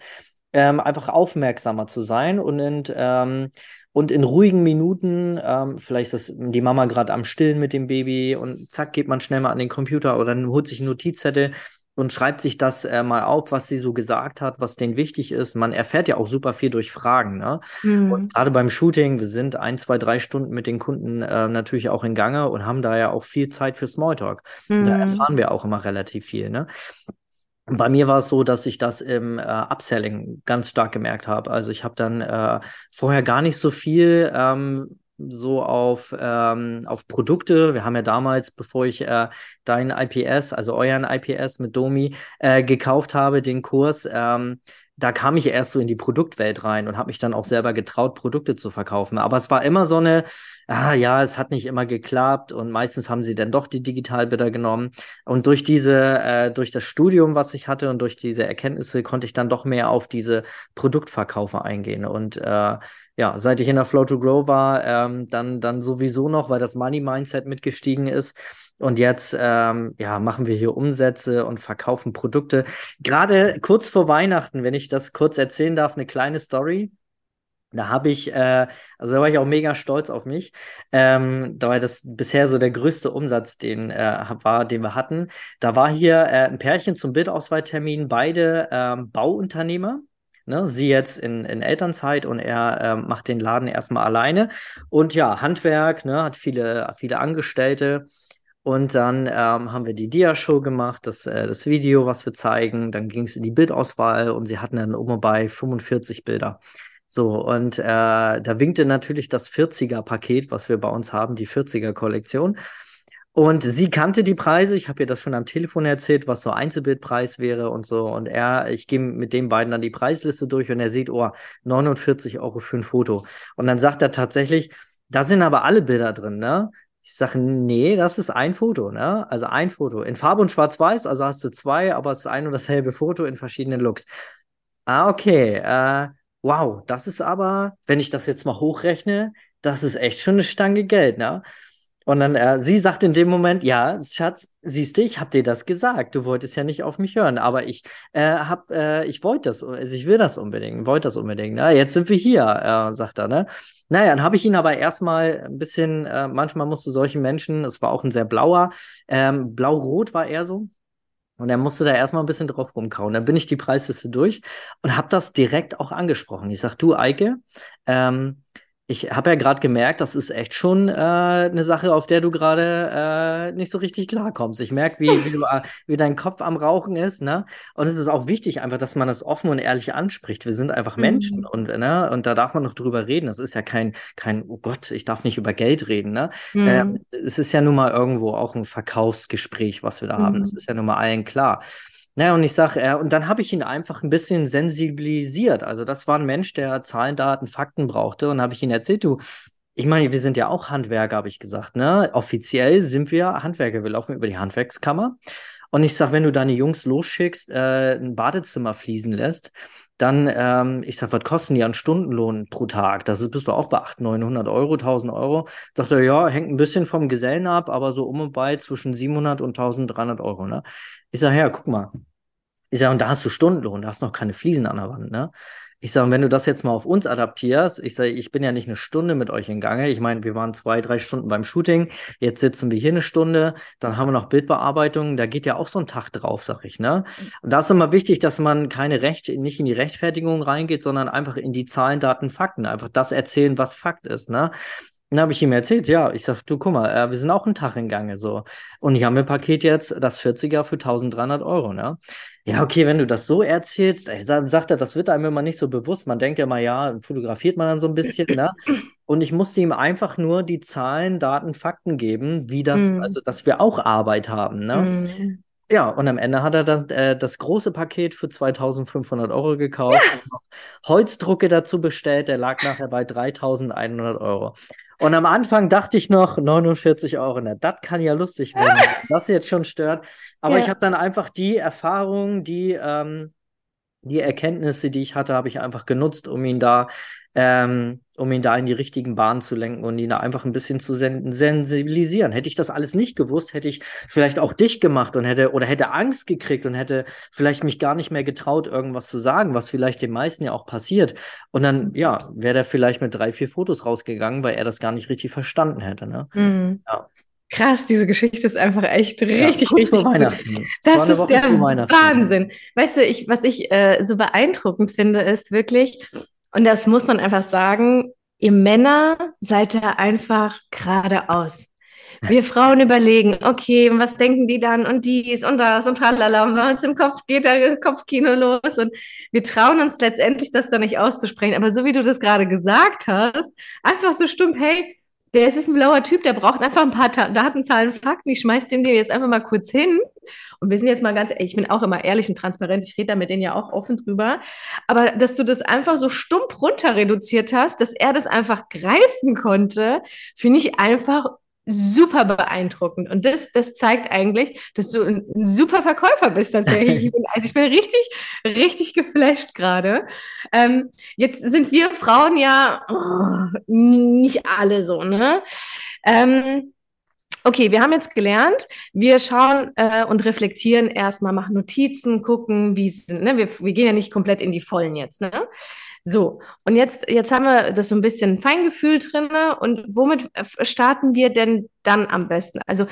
ähm, einfach aufmerksamer zu sein und in, ähm, und in ruhigen Minuten, ähm, vielleicht ist die Mama gerade am Stillen mit dem Baby und zack, geht man schnell mal an den Computer oder holt sich einen Notizzettel und schreibt sich das äh, mal auf, was sie so gesagt hat, was denen wichtig ist. Man erfährt ja auch super viel durch Fragen. Ne? Mhm. Und gerade beim Shooting, wir sind ein, zwei, drei Stunden mit den Kunden äh, natürlich auch in Gange und haben da ja auch viel Zeit für Smalltalk. Mhm. Da erfahren wir auch immer relativ viel. Ne? Bei mir war es so, dass ich das im äh, Upselling ganz stark gemerkt habe. Also ich habe dann äh, vorher gar nicht so viel ähm, so auf, ähm, auf Produkte. Wir haben ja damals, bevor ich äh, dein IPS, also euren IPS mit Domi äh, gekauft habe, den Kurs, ähm, da kam ich erst so in die Produktwelt rein und habe mich dann auch selber getraut, Produkte zu verkaufen. Aber es war immer so eine, ah ja, es hat nicht immer geklappt und meistens haben sie dann doch die Digitalbilder genommen. Und durch diese, äh, durch das Studium, was ich hatte und durch diese Erkenntnisse konnte ich dann doch mehr auf diese Produktverkaufe eingehen. Und äh, ja, seit ich in der Flow to Grow war, ähm, dann, dann sowieso noch, weil das Money Mindset mitgestiegen ist. Und jetzt ähm, ja, machen wir hier Umsätze und verkaufen Produkte. Gerade kurz vor Weihnachten, wenn ich das kurz erzählen darf, eine kleine Story. Da habe ich, äh, also da war ich auch mega stolz auf mich. Ähm, da war das bisher so der größte Umsatz, den äh, war, den wir hatten. Da war hier äh, ein Pärchen zum Bildauswahltermin, beide ähm, Bauunternehmer. Ne, sie jetzt in, in Elternzeit und er äh, macht den Laden erstmal alleine. Und ja, Handwerk, ne, hat viele, viele Angestellte. Und dann ähm, haben wir die Dia-Show gemacht, das, äh, das Video, was wir zeigen. Dann ging es in die Bildauswahl und sie hatten dann oben bei 45 Bilder. So, und äh, da winkte natürlich das 40er-Paket, was wir bei uns haben, die 40er-Kollektion. Und sie kannte die Preise. Ich habe ihr das schon am Telefon erzählt, was so Einzelbildpreis wäre und so. Und er, ich gehe mit den beiden dann die Preisliste durch und er sieht, oh, 49 Euro für ein Foto. Und dann sagt er tatsächlich, da sind aber alle Bilder drin, ne? Ich sage, nee, das ist ein Foto, ne? Also ein Foto. In Farbe und Schwarz-Weiß, also hast du zwei, aber es ist ein und dasselbe Foto in verschiedenen Looks. Ah, okay. Äh, wow, das ist aber, wenn ich das jetzt mal hochrechne, das ist echt schon eine Stange Geld, ne? Und dann, äh, sie sagt in dem Moment, ja, Schatz, siehst du, ich hab dir das gesagt. Du wolltest ja nicht auf mich hören, aber ich äh, hab, äh, ich wollte das, also ich will das unbedingt, wollte das unbedingt. Na, jetzt sind wir hier, äh, sagt er, ne? Naja, dann habe ich ihn aber erstmal ein bisschen, äh, manchmal musst du solchen Menschen, es war auch ein sehr blauer, ähm, blau-rot war er so, Und er musste da erstmal ein bisschen drauf rumkauen. Dann bin ich die Preisliste durch und habe das direkt auch angesprochen. Ich sage, du Eike, ähm, ich habe ja gerade gemerkt, das ist echt schon äh, eine Sache, auf der du gerade äh, nicht so richtig klarkommst. Ich merke, wie, wie, äh, wie dein Kopf am Rauchen ist, ne? Und es ist auch wichtig, einfach, dass man das offen und ehrlich anspricht. Wir sind einfach Menschen mhm. und, ne? und da darf man noch drüber reden. Das ist ja kein, kein, oh Gott, ich darf nicht über Geld reden, ne? Mhm. Äh, es ist ja nun mal irgendwo auch ein Verkaufsgespräch, was wir da mhm. haben. Das mhm. ist ja nun mal allen klar. Naja, und ich sage, äh, und dann habe ich ihn einfach ein bisschen sensibilisiert. Also das war ein Mensch, der Zahlen, Daten, Fakten brauchte. Und habe ich ihm erzählt, du, ich meine, wir sind ja auch Handwerker, habe ich gesagt. Ne? Offiziell sind wir Handwerker. Wir laufen über die Handwerkskammer. Und ich sage, wenn du deine Jungs losschickst, äh, ein Badezimmer fließen lässt, dann, ähm, ich sage, was kosten die an Stundenlohn pro Tag? Das ist, bist du auch bei 800, 900 Euro, 1000 Euro. Sagt er, ja, hängt ein bisschen vom Gesellen ab, aber so um und bei zwischen 700 und 1300 Euro. Ne? Ich sage, ja, guck mal. Ich sage, und da hast du Stundenlohn, da hast noch keine Fliesen an der Wand, ne? Ich sage, wenn du das jetzt mal auf uns adaptierst, ich sage, ich bin ja nicht eine Stunde mit euch in Gange. Ich meine, wir waren zwei, drei Stunden beim Shooting. Jetzt sitzen wir hier eine Stunde. Dann haben wir noch Bildbearbeitung. Da geht ja auch so ein Tag drauf, sag ich, ne? Und da ist immer wichtig, dass man keine Recht, nicht in die Rechtfertigung reingeht, sondern einfach in die Zahlen, Daten, Fakten. Einfach das erzählen, was Fakt ist, ne? Dann habe ich ihm erzählt, ja, ich sag, du, guck mal, äh, wir sind auch einen Tag in Gange, so. Und ich habe mir Paket jetzt, das 40er für 1300 Euro, ne? Ja, okay, wenn du das so erzählst, ich sag, sagt er, das wird einem immer nicht so bewusst. Man denkt ja mal, ja, fotografiert man dann so ein bisschen, ne? Und ich musste ihm einfach nur die Zahlen, Daten, Fakten geben, wie das, mm. also, dass wir auch Arbeit haben, ne? Mm. Ja, und am Ende hat er das, äh, das große Paket für 2500 Euro gekauft, ja. Holzdrucke dazu bestellt, der lag nachher bei 3100 Euro. Und am Anfang dachte ich noch 49 Euro. Na, das kann ja lustig werden, das jetzt schon stört. Aber ja. ich habe dann einfach die Erfahrungen, die, ähm, die Erkenntnisse, die ich hatte, habe ich einfach genutzt, um ihn da ähm, um ihn da in die richtigen Bahnen zu lenken und ihn da einfach ein bisschen zu sen sensibilisieren. Hätte ich das alles nicht gewusst, hätte ich vielleicht auch dich gemacht und hätte oder hätte Angst gekriegt und hätte vielleicht mich gar nicht mehr getraut, irgendwas zu sagen, was vielleicht den meisten ja auch passiert. Und dann, ja, wäre der vielleicht mit drei, vier Fotos rausgegangen, weil er das gar nicht richtig verstanden hätte. Ne? Mhm. Ja. Krass, diese Geschichte ist einfach echt richtig, ja, richtig vor Weihnachten. Das, das ist der Wahnsinn. Weißt du, ich, was ich äh, so beeindruckend finde, ist wirklich, und das muss man einfach sagen, ihr Männer seid da einfach geradeaus. Wir Frauen überlegen, okay, was denken die dann und dies und das und tralala und bei uns im Kopf geht der Kopfkino los und wir trauen uns letztendlich das dann nicht auszusprechen. Aber so wie du das gerade gesagt hast, einfach so stumpf, hey, der ist ein blauer Typ, der braucht einfach ein paar Daten, Zahlen, Fakten. Ich schmeiß den dir jetzt einfach mal kurz hin. Und wir sind jetzt mal ganz, ich bin auch immer ehrlich und transparent, ich rede da mit denen ja auch offen drüber. Aber dass du das einfach so stumpf runter reduziert hast, dass er das einfach greifen konnte, finde ich einfach super beeindruckend. Und das, das zeigt eigentlich, dass du ein super Verkäufer bist tatsächlich. Ich bin, also ich bin richtig, richtig geflasht gerade. Ähm, jetzt sind wir Frauen ja oh, nicht alle so, ne? Ähm, Okay, wir haben jetzt gelernt, wir schauen äh, und reflektieren erstmal, machen Notizen, gucken, wie sind, ne? wir, wir gehen ja nicht komplett in die Vollen jetzt, ne? So, und jetzt, jetzt haben wir das so ein bisschen Feingefühl drin. Und womit starten wir denn dann am besten? Also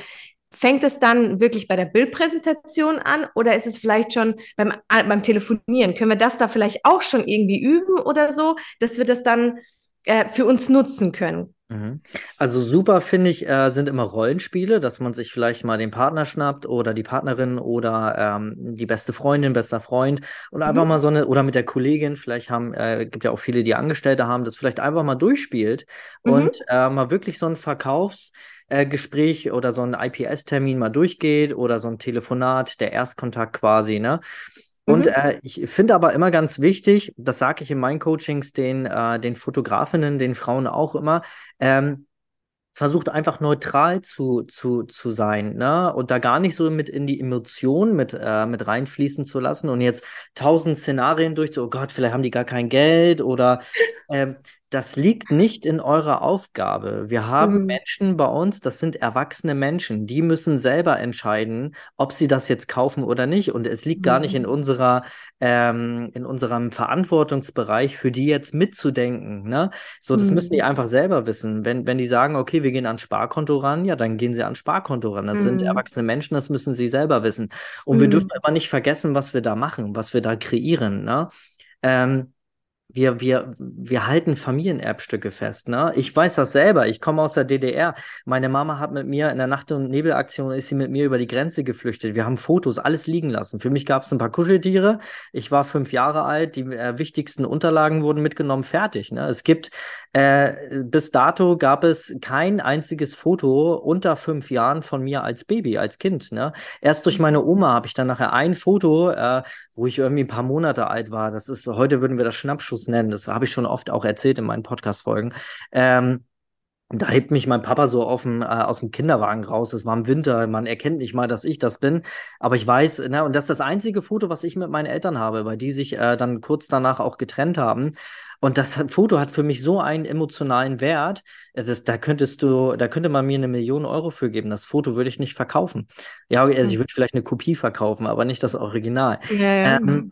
fängt es dann wirklich bei der Bildpräsentation an oder ist es vielleicht schon beim, beim Telefonieren? Können wir das da vielleicht auch schon irgendwie üben oder so, dass wir das dann äh, für uns nutzen können? Mhm. Also super finde ich, äh, sind immer Rollenspiele, dass man sich vielleicht mal den Partner schnappt oder die Partnerin oder ähm, die beste Freundin, bester Freund und einfach mhm. mal so eine, oder mit der Kollegin, vielleicht haben, äh, gibt ja auch viele, die Angestellte haben, das vielleicht einfach mal durchspielt mhm. und äh, mal wirklich so ein Verkaufsgespräch äh, oder so ein IPS-Termin mal durchgeht oder so ein Telefonat, der Erstkontakt quasi, ne? Und mhm. äh, ich finde aber immer ganz wichtig, das sage ich in meinen Coachings den, äh, den Fotografinnen, den Frauen auch immer, ähm, versucht einfach neutral zu, zu, zu sein, ne? Und da gar nicht so mit in die Emotionen mit, äh, mit reinfließen zu lassen und jetzt tausend Szenarien durch, so, oh Gott, vielleicht haben die gar kein Geld oder ähm, das liegt nicht in eurer Aufgabe. Wir haben mhm. Menschen bei uns, das sind erwachsene Menschen, die müssen selber entscheiden, ob sie das jetzt kaufen oder nicht. Und es liegt mhm. gar nicht in mhm. unserer, ähm, in unserem Verantwortungsbereich, für die jetzt mitzudenken. Ne? So, das mhm. müssen die mhm. einfach selber wissen. Wenn, wenn die sagen, okay, wir gehen an Sparkonto ran, ja, dann gehen sie an Sparkonto ran. Das sind mhm. erwachsene Menschen, das müssen sie selber wissen. Und wir dürfen aber nicht vergessen, was wir da machen, was wir da kreieren. Ne? Ähm, wir, wir, wir halten Familienerbstücke fest. Ne? Ich weiß das selber. Ich komme aus der DDR. Meine Mama hat mit mir in der Nacht- und Nebelaktion ist sie mit mir über die Grenze geflüchtet. Wir haben Fotos, alles liegen lassen. Für mich gab es ein paar Kuscheltiere. Ich war fünf Jahre alt. Die äh, wichtigsten Unterlagen wurden mitgenommen. Fertig. Ne? Es gibt äh, bis dato gab es kein einziges Foto unter fünf Jahren von mir als Baby, als Kind. Ne? Erst durch meine Oma habe ich dann nachher ein Foto, äh, wo ich irgendwie ein paar Monate alt war. Das ist heute würden wir das Schnappschuss nennen. Das habe ich schon oft auch erzählt in meinen Podcast-Folgen. Ähm, da hebt mich mein Papa so dem, äh, aus dem Kinderwagen raus. Es war im Winter, man erkennt nicht mal, dass ich das bin. Aber ich weiß, ne, und das ist das einzige Foto, was ich mit meinen Eltern habe, weil die sich äh, dann kurz danach auch getrennt haben. Und das Foto hat für mich so einen emotionalen Wert. Das, da könntest du, da könnte man mir eine Million Euro für geben. Das Foto würde ich nicht verkaufen. Ja, also ich hm. würde vielleicht eine Kopie verkaufen, aber nicht das Original. Ja, ja. Ähm,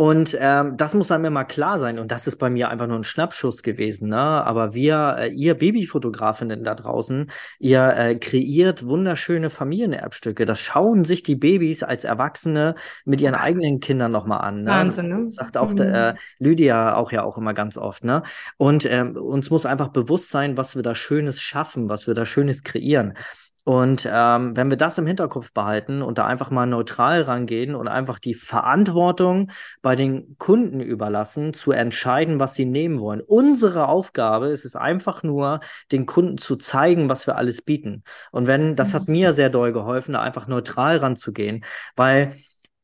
und ähm, das muss einem immer klar sein. Und das ist bei mir einfach nur ein Schnappschuss gewesen. Ne? Aber wir, äh, ihr Babyfotografinnen da draußen, ihr äh, kreiert wunderschöne Familienerbstücke. Das schauen sich die Babys als Erwachsene mit ihren eigenen Kindern nochmal an. Ne? Wahnsinn, ne? Das sagt auch mhm. äh, Lydia auch ja auch immer ganz oft. Ne? Und ähm, uns muss einfach bewusst sein, was wir da Schönes schaffen, was wir da Schönes kreieren. Und ähm, wenn wir das im Hinterkopf behalten und da einfach mal neutral rangehen und einfach die Verantwortung bei den Kunden überlassen, zu entscheiden, was sie nehmen wollen. Unsere Aufgabe ist es einfach nur, den Kunden zu zeigen, was wir alles bieten. Und wenn, das hat mhm. mir sehr doll geholfen, da einfach neutral ranzugehen, weil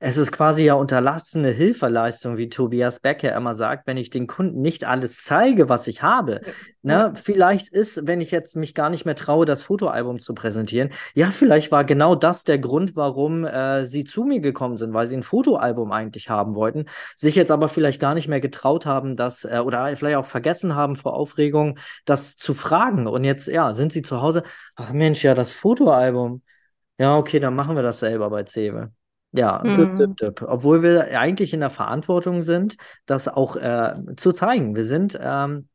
es ist quasi ja unterlassene Hilfeleistung, wie Tobias Becker immer sagt, wenn ich den Kunden nicht alles zeige, was ich habe. Ja. Ne? Vielleicht ist, wenn ich jetzt mich gar nicht mehr traue, das Fotoalbum zu präsentieren, ja, vielleicht war genau das der Grund, warum äh, sie zu mir gekommen sind, weil sie ein Fotoalbum eigentlich haben wollten, sich jetzt aber vielleicht gar nicht mehr getraut haben, das äh, oder vielleicht auch vergessen haben vor Aufregung, das zu fragen. Und jetzt, ja, sind sie zu Hause, ach Mensch, ja, das Fotoalbum. Ja, okay, dann machen wir das selber bei Cewe. Ja, düpp, düpp, mhm. düpp. obwohl wir eigentlich in der Verantwortung sind, das auch äh, zu zeigen. Wir sind ähm,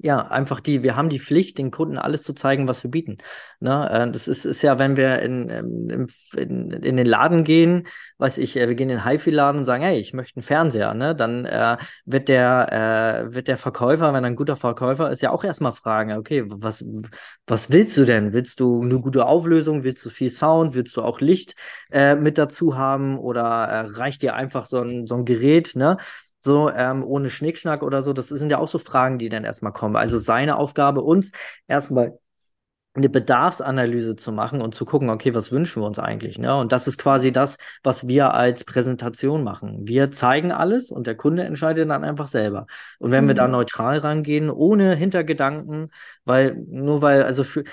ja, einfach die, wir haben die Pflicht, den Kunden alles zu zeigen, was wir bieten. Ne? Äh, das ist, ist ja, wenn wir in, ähm, in, in, den Laden gehen, weiß ich, äh, wir gehen in den HiFi-Laden und sagen, hey, ich möchte einen Fernseher, ne? Dann äh, wird der, äh, wird der Verkäufer, wenn er ein guter Verkäufer ist, ja auch erstmal fragen, okay, was, was willst du denn? Willst du eine gute Auflösung? Willst du viel Sound? Willst du auch Licht äh, mit dazu haben? Oder äh, reicht dir einfach so ein, so ein Gerät, ne? So ähm, ohne Schnickschnack oder so. Das sind ja auch so Fragen, die dann erstmal kommen. Also seine Aufgabe, uns erstmal eine Bedarfsanalyse zu machen und zu gucken, okay, was wünschen wir uns eigentlich? Ne? Und das ist quasi das, was wir als Präsentation machen. Wir zeigen alles und der Kunde entscheidet dann einfach selber. Und wenn mhm. wir da mhm. neutral rangehen, ohne Hintergedanken, weil nur weil, also für,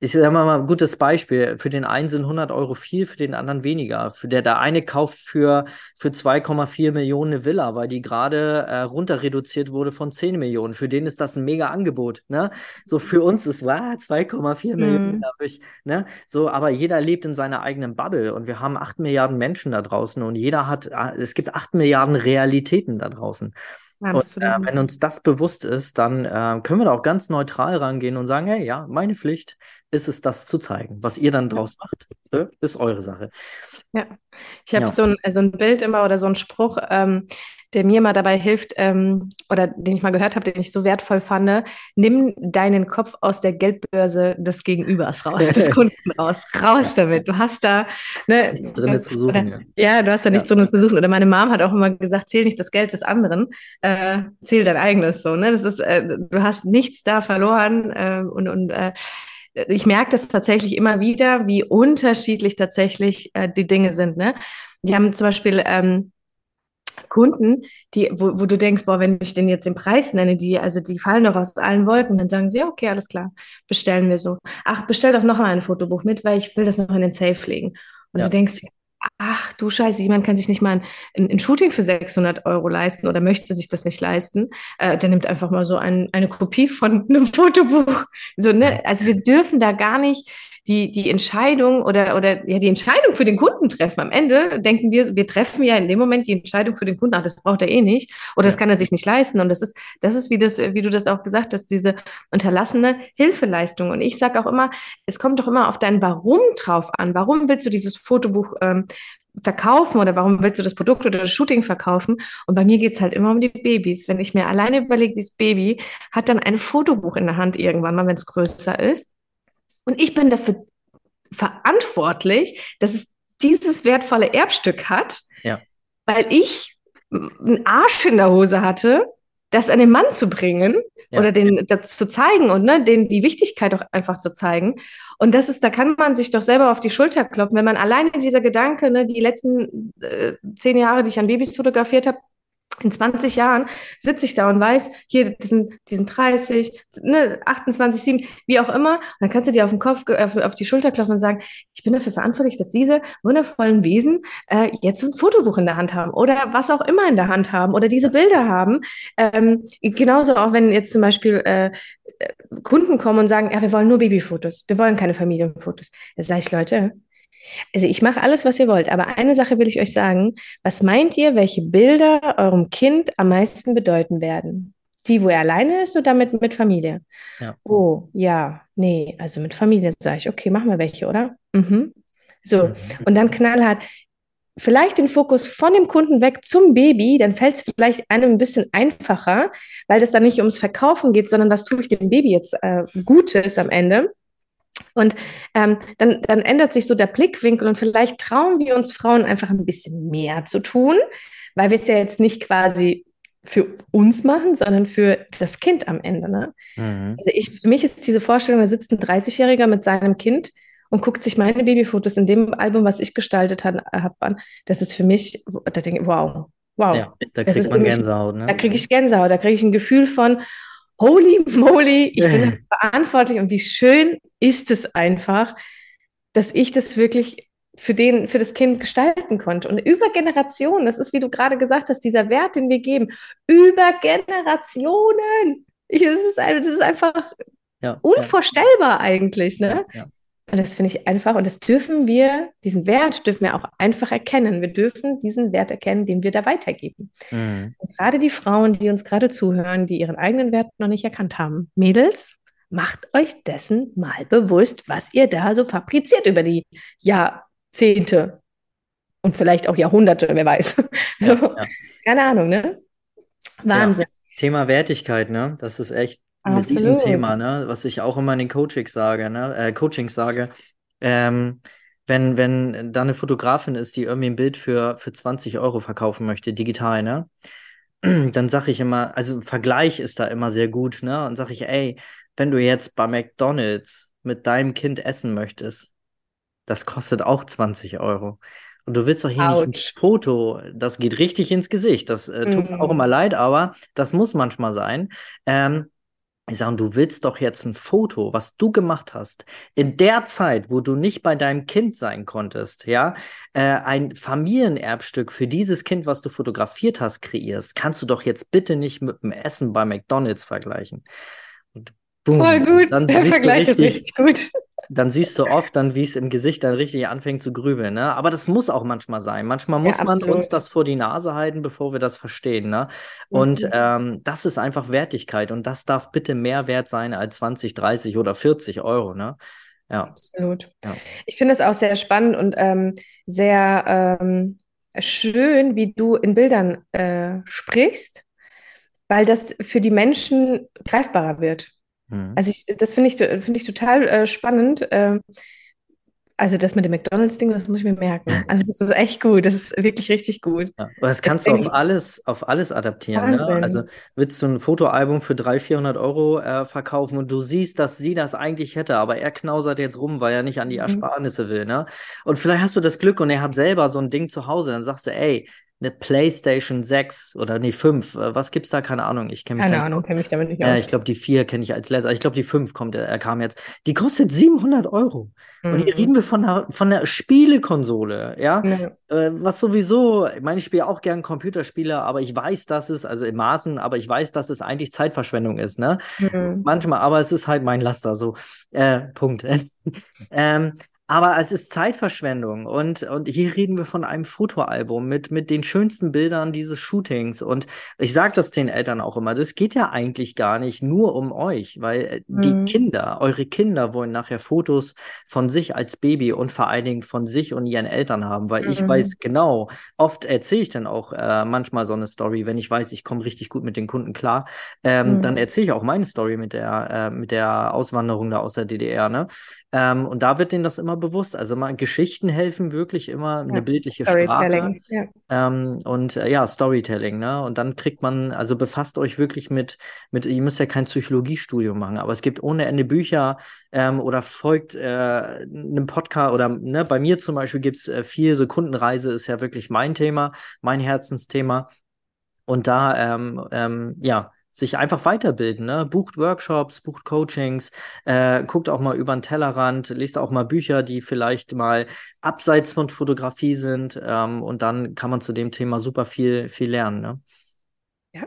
ich sage mal ein gutes Beispiel. Für den einen sind 100 Euro viel, für den anderen weniger. Für der, der eine kauft für, für 2,4 Millionen eine Villa, weil die gerade äh, runter reduziert wurde von 10 Millionen. Für den ist das ein mega Angebot. Ne? So für uns ist wow, 2,4 mhm. Millionen. Ich, ne? So, aber jeder lebt in seiner eigenen Bubble und wir haben 8 Milliarden Menschen da draußen und jeder hat, äh, es gibt 8 Milliarden Realitäten da draußen. Und äh, wenn uns das bewusst ist, dann äh, können wir da auch ganz neutral rangehen und sagen, hey, ja, meine Pflicht ist es, das zu zeigen. Was ihr dann draus macht, äh, ist eure Sache. Ja, ich habe ja. so, ein, so ein Bild immer oder so ein Spruch, ähm, der mir mal dabei hilft ähm, oder den ich mal gehört habe, den ich so wertvoll fand. Nimm deinen Kopf aus der Geldbörse des Gegenübers raus, des Kunden raus. Raus damit. Du hast da ne, nichts drin das, zu suchen. Oder, ja. ja. du hast da nichts drin zu suchen. Oder meine Mom hat auch immer gesagt, zähl nicht das Geld des anderen, äh, zähl dein eigenes. So, ne? Das ist, äh, du hast nichts da verloren äh, und, und äh, ich merke das tatsächlich immer wieder, wie unterschiedlich tatsächlich äh, die Dinge sind. Ne? Die haben zum Beispiel ähm, Kunden, die, wo, wo du denkst, boah, wenn ich denen jetzt den Preis nenne, die, also die fallen doch aus allen Wolken, dann sagen sie, ja, okay, alles klar, bestellen wir so. Ach, bestell doch noch mal ein Fotobuch mit, weil ich will das noch in den Safe legen. Und ja. du denkst, ach du Scheiße, jemand kann sich nicht mal ein, ein, Shooting für 600 Euro leisten oder möchte sich das nicht leisten, äh, der nimmt einfach mal so ein, eine Kopie von einem Fotobuch. So, ne? Also wir dürfen da gar nicht die, die Entscheidung oder, oder ja, die Entscheidung für den Kunden treffen. Am Ende denken wir, wir treffen ja in dem Moment die Entscheidung für den Kunden, ach, das braucht er eh nicht oder das kann er sich nicht leisten. Und das ist, das ist, wie das, wie du das auch gesagt hast, diese unterlassene Hilfeleistung. Und ich sage auch immer, es kommt doch immer auf dein Warum drauf an. Warum willst du dieses Fotobuch ähm, verkaufen oder warum willst du das Produkt oder das Shooting verkaufen? Und bei mir geht es halt immer um die Babys. Wenn ich mir alleine überlege, dieses Baby hat dann ein Fotobuch in der Hand irgendwann mal, wenn es größer ist. Und ich bin dafür verantwortlich, dass es dieses wertvolle Erbstück hat, ja. weil ich einen Arsch in der Hose hatte, das an den Mann zu bringen ja. oder den das zu zeigen und ne, den die Wichtigkeit auch einfach zu zeigen. Und das ist, da kann man sich doch selber auf die Schulter klopfen, wenn man alleine dieser Gedanke, ne, die letzten äh, zehn Jahre, die ich an Babys fotografiert habe, in 20 Jahren sitze ich da und weiß, hier, die sind, die sind 30, ne, 28, 7, wie auch immer. Und dann kannst du dir auf den Kopf, auf, auf die Schulter klopfen und sagen, ich bin dafür verantwortlich, dass diese wundervollen Wesen äh, jetzt ein Fotobuch in der Hand haben oder was auch immer in der Hand haben oder diese Bilder haben. Ähm, genauso auch, wenn jetzt zum Beispiel äh, Kunden kommen und sagen, ja, wir wollen nur Babyfotos, wir wollen keine Familienfotos. Da sage ich, Leute, also ich mache alles, was ihr wollt, aber eine Sache will ich euch sagen. Was meint ihr, welche Bilder eurem Kind am meisten bedeuten werden? Die, wo er alleine ist oder mit, mit Familie? Ja. Oh, ja, nee, also mit Familie sage ich, okay, machen wir welche, oder? Mhm. So, und dann knallhart, vielleicht den Fokus von dem Kunden weg zum Baby, dann fällt es vielleicht einem ein bisschen einfacher, weil das dann nicht ums Verkaufen geht, sondern was tue ich dem Baby jetzt äh, Gutes am Ende. Und ähm, dann, dann ändert sich so der Blickwinkel und vielleicht trauen wir uns Frauen einfach ein bisschen mehr zu tun, weil wir es ja jetzt nicht quasi für uns machen, sondern für das Kind am Ende. Ne? Mhm. Also ich, für mich ist diese Vorstellung, da sitzt ein 30-Jähriger mit seinem Kind und guckt sich meine Babyfotos in dem Album, was ich gestaltet habe, an. Das ist für mich, da denke ich, wow, wow. Ja, da kriegt man Gänsehaut. Ne? Da kriege ich Gänsehaut, da kriege ich ein Gefühl von, holy moly, ich bin verantwortlich und wie schön ist es einfach, dass ich das wirklich für, den, für das Kind gestalten konnte. Und über Generationen, das ist, wie du gerade gesagt hast, dieser Wert, den wir geben, über Generationen. Ich, das, ist, das ist einfach ja, unvorstellbar ja. eigentlich. Ne? Ja, und das finde ich einfach, und das dürfen wir, diesen Wert dürfen wir auch einfach erkennen. Wir dürfen diesen Wert erkennen, den wir da weitergeben. Mhm. Und gerade die Frauen, die uns gerade zuhören, die ihren eigenen Wert noch nicht erkannt haben, Mädels, macht euch dessen mal bewusst, was ihr da so fabriziert über die Jahrzehnte und vielleicht auch Jahrhunderte, wer weiß. so, ja, ja. Keine Ahnung, ne? Wahnsinn. Ja. Thema Wertigkeit, ne? Das ist echt mit diesem Thema, ne? Was ich auch immer in den Coachings sage, ne? Äh, Coachings sage, ähm, wenn, wenn da eine Fotografin ist, die irgendwie ein Bild für, für 20 Euro verkaufen möchte, digital, ne? Dann sage ich immer, also Vergleich ist da immer sehr gut, ne? Und sage ich, ey, wenn du jetzt bei McDonalds mit deinem Kind essen möchtest, das kostet auch 20 Euro. Und du willst doch hier Ouch. nicht ein Foto, das geht richtig ins Gesicht. Das äh, tut mm. mir auch mhm. immer leid, aber das muss manchmal sein. Ähm, ich sage, du willst doch jetzt ein Foto, was du gemacht hast, in der Zeit, wo du nicht bei deinem Kind sein konntest, ja, äh, ein Familienerbstück für dieses Kind, was du fotografiert hast, kreierst, kannst du doch jetzt bitte nicht mit dem Essen bei McDonalds vergleichen. Boom, Voll gut, dann der Vergleich richtig, ist richtig gut dann siehst du oft dann, wie es im Gesicht dann richtig anfängt zu grübeln. Ne? Aber das muss auch manchmal sein. Manchmal muss ja, man uns das vor die Nase halten, bevor wir das verstehen. Ne? Und ähm, das ist einfach Wertigkeit und das darf bitte mehr wert sein als 20, 30 oder 40 Euro. Ne? Ja. Absolut. Ja. Ich finde es auch sehr spannend und ähm, sehr ähm, schön, wie du in Bildern äh, sprichst, weil das für die Menschen greifbarer wird. Mhm. Also ich, das finde ich, find ich total äh, spannend. Ähm, also das mit dem McDonalds-Ding, das muss ich mir merken. Also das ist echt gut, das ist wirklich richtig gut. Ja, aber das kannst das du auf alles, auf alles adaptieren. Ne? Also willst du ein Fotoalbum für 300, 400 Euro äh, verkaufen und du siehst, dass sie das eigentlich hätte, aber er knausert jetzt rum, weil er nicht an die mhm. Ersparnisse mhm. will. Ne? Und vielleicht hast du das Glück und er hat selber so ein Ding zu Hause, dann sagst du, ey, eine PlayStation 6 oder nee, 5. Äh, was gibt's da? Keine Ahnung. Ich kenne mich Keine Ahnung, kenne mich damit nicht aus. Äh, ich glaube, die 4 kenne ich als letzter. Ich glaube, die 5 kommt, er äh, kam jetzt. Die kostet 700 Euro. Mhm. Und hier mhm. reden wir von einer, von einer Spielekonsole, ja? ja. Äh, was sowieso, ich meine, ich spiele auch gern Computerspiele, aber ich weiß, dass es, also im Maßen, aber ich weiß, dass es eigentlich Zeitverschwendung ist, ne? Mhm. Manchmal, aber es ist halt mein Laster, so. Äh, Punkt. ähm, aber es ist Zeitverschwendung und, und hier reden wir von einem Fotoalbum mit, mit den schönsten Bildern dieses Shootings. Und ich sage das den Eltern auch immer, das geht ja eigentlich gar nicht nur um euch, weil äh, mhm. die Kinder, eure Kinder wollen nachher Fotos von sich als Baby und vor allen Dingen von sich und ihren Eltern haben, weil mhm. ich weiß genau, oft erzähle ich dann auch äh, manchmal so eine Story, wenn ich weiß, ich komme richtig gut mit den Kunden klar, ähm, mhm. dann erzähle ich auch meine Story mit der, äh, mit der Auswanderung da aus der DDR. Ne? Ähm, und da wird denen das immer bewusst. Also mal Geschichten helfen wirklich immer eine bildliche Storytelling, Sprache. Ja. Ähm, und äh, ja, Storytelling, ne? Und dann kriegt man, also befasst euch wirklich mit, mit, ihr müsst ja kein Psychologiestudium machen, aber es gibt ohne Ende Bücher ähm, oder folgt äh, einem Podcast oder ne, bei mir zum Beispiel gibt es äh, vier Sekundenreise, ist ja wirklich mein Thema, mein Herzensthema. Und da, ähm, ähm, ja, sich einfach weiterbilden, ne? Bucht Workshops, bucht Coachings, äh, guckt auch mal über den Tellerrand, liest auch mal Bücher, die vielleicht mal abseits von Fotografie sind. Ähm, und dann kann man zu dem Thema super viel, viel lernen. Ne? Ja.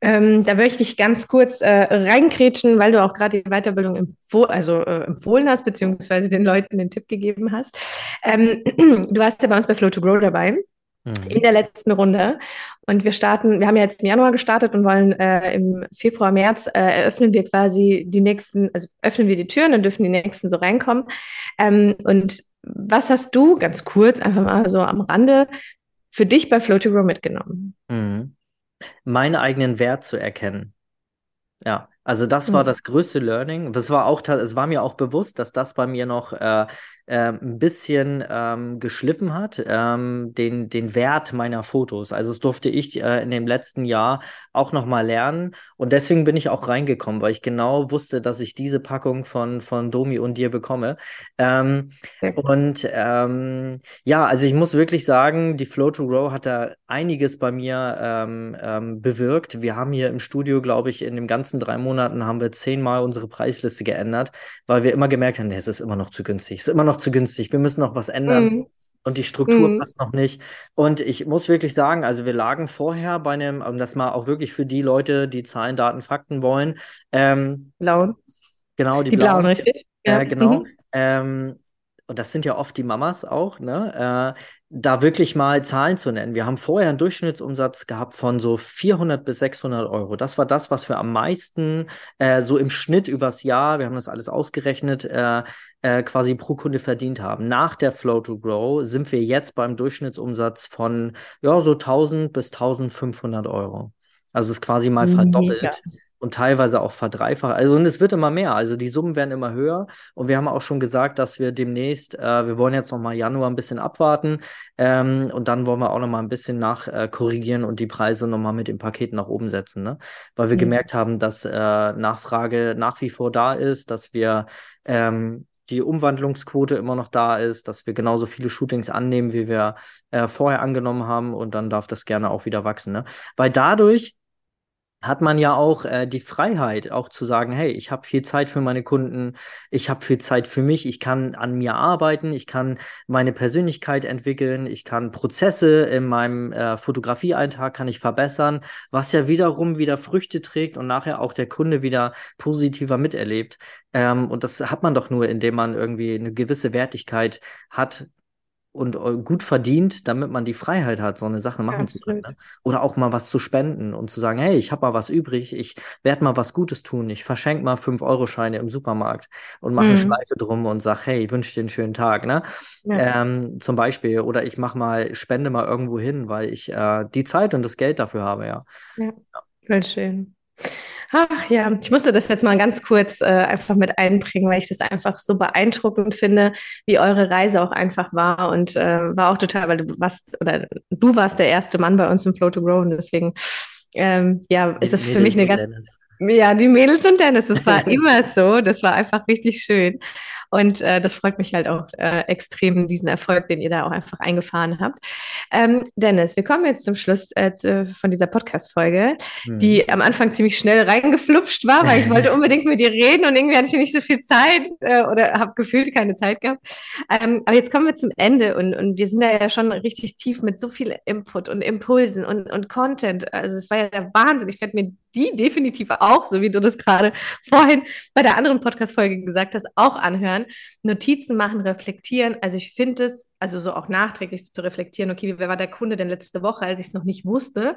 Ähm, da möchte ich ganz kurz äh, reinkrätschen, weil du auch gerade die Weiterbildung empfoh also, äh, empfohlen hast, beziehungsweise den Leuten den Tipp gegeben hast. Ähm, du warst ja bei uns bei Flow to Grow dabei. In der letzten Runde. Und wir starten, wir haben ja jetzt im Januar gestartet und wollen äh, im Februar, März äh, eröffnen wir quasi die nächsten, also öffnen wir die Türen, dann dürfen die nächsten so reinkommen. Ähm, und was hast du, ganz kurz, einfach mal so am Rande, für dich bei Flow to Grow mitgenommen? Mhm. Meinen eigenen Wert zu erkennen. Ja, also das war mhm. das größte Learning. Das war auch, es war mir auch bewusst, dass das bei mir noch äh, äh, ein bisschen ähm, geschliffen hat, ähm, den, den Wert meiner Fotos. Also das durfte ich äh, in dem letzten Jahr auch nochmal lernen. Und deswegen bin ich auch reingekommen, weil ich genau wusste, dass ich diese Packung von, von Domi und dir bekomme. Ähm, und ähm, ja, also ich muss wirklich sagen, die Flow to Grow hat da einiges bei mir ähm, ähm, bewirkt. Wir haben hier im Studio, glaube ich, in den ganzen drei Monaten haben wir zehnmal unsere Preisliste geändert, weil wir immer gemerkt haben, nee, es ist immer noch zu günstig, es ist immer noch zu günstig, wir müssen noch was ändern. Mhm. Und die Struktur mhm. passt noch nicht. Und ich muss wirklich sagen, also wir lagen vorher bei einem, um das mal auch wirklich für die Leute, die Zahlen, Daten, Fakten wollen. Ähm, blauen. Genau, die, die blauen, blauen, richtig? Ja, äh, genau. Mhm. Ähm, und das sind ja oft die Mamas auch, ne? Äh, da wirklich mal Zahlen zu nennen. Wir haben vorher einen Durchschnittsumsatz gehabt von so 400 bis 600 Euro. Das war das, was wir am meisten äh, so im Schnitt übers Jahr, wir haben das alles ausgerechnet, äh, äh, quasi pro Kunde verdient haben. Nach der Flow to Grow sind wir jetzt beim Durchschnittsumsatz von ja so 1000 bis 1500 Euro. Also es ist quasi mal verdoppelt. Mega und teilweise auch verdreifacht. Also und es wird immer mehr. Also die Summen werden immer höher. Und wir haben auch schon gesagt, dass wir demnächst, äh, wir wollen jetzt noch mal Januar ein bisschen abwarten ähm, und dann wollen wir auch noch mal ein bisschen nach äh, korrigieren und die Preise noch mal mit dem Paket nach oben setzen, ne? Weil wir mhm. gemerkt haben, dass äh, Nachfrage nach wie vor da ist, dass wir ähm, die Umwandlungsquote immer noch da ist, dass wir genauso viele Shootings annehmen, wie wir äh, vorher angenommen haben und dann darf das gerne auch wieder wachsen. Ne? Weil dadurch hat man ja auch äh, die Freiheit, auch zu sagen, hey, ich habe viel Zeit für meine Kunden, ich habe viel Zeit für mich, ich kann an mir arbeiten, ich kann meine Persönlichkeit entwickeln, ich kann Prozesse in meinem äh, Fotografiealltag kann ich verbessern, was ja wiederum wieder Früchte trägt und nachher auch der Kunde wieder positiver miterlebt. Ähm, und das hat man doch nur, indem man irgendwie eine gewisse Wertigkeit hat, und äh, gut verdient, damit man die Freiheit hat, so eine Sache machen ja, zu können. Ne? Oder auch mal was zu spenden und zu sagen, hey, ich habe mal was übrig, ich werde mal was Gutes tun, ich verschenke mal 5-Euro-Scheine im Supermarkt und mache mhm. eine Schleife drum und sage, hey, ich wünsche dir einen schönen Tag. Ne? Ja. Ähm, zum Beispiel. Oder ich mache mal, spende mal irgendwo hin, weil ich äh, die Zeit und das Geld dafür habe, ja. Ja, ja. voll schön. Ach ja, ich musste das jetzt mal ganz kurz äh, einfach mit einbringen, weil ich das einfach so beeindruckend finde, wie eure Reise auch einfach war. Und äh, war auch total, weil du warst oder du warst der erste Mann bei uns im Flow to Grow. Und deswegen ähm, ja, ist das für mich eine ganz Dennis. ja die Mädels und Dennis, das war immer so, das war einfach richtig schön Und äh, das freut mich halt auch äh, extrem, diesen Erfolg, den ihr da auch einfach eingefahren habt. Ähm, Dennis, wir kommen jetzt zum Schluss äh, zu, von dieser Podcast-Folge, hm. die am Anfang ziemlich schnell reingeflupscht war, weil ich wollte unbedingt mit dir reden und irgendwie hatte ich nicht so viel Zeit äh, oder habe gefühlt keine Zeit gehabt. Ähm, aber jetzt kommen wir zum Ende und, und wir sind da ja schon richtig tief mit so viel Input und Impulsen und, und Content. Also es war ja der Wahnsinn. Ich werde mir die definitiv auch, so wie du das gerade vorhin bei der anderen Podcast-Folge gesagt hast, auch anhören. Notizen machen, reflektieren. Also ich finde es, also so auch nachträglich zu reflektieren, okay, wer war der Kunde denn letzte Woche, als ich es noch nicht wusste?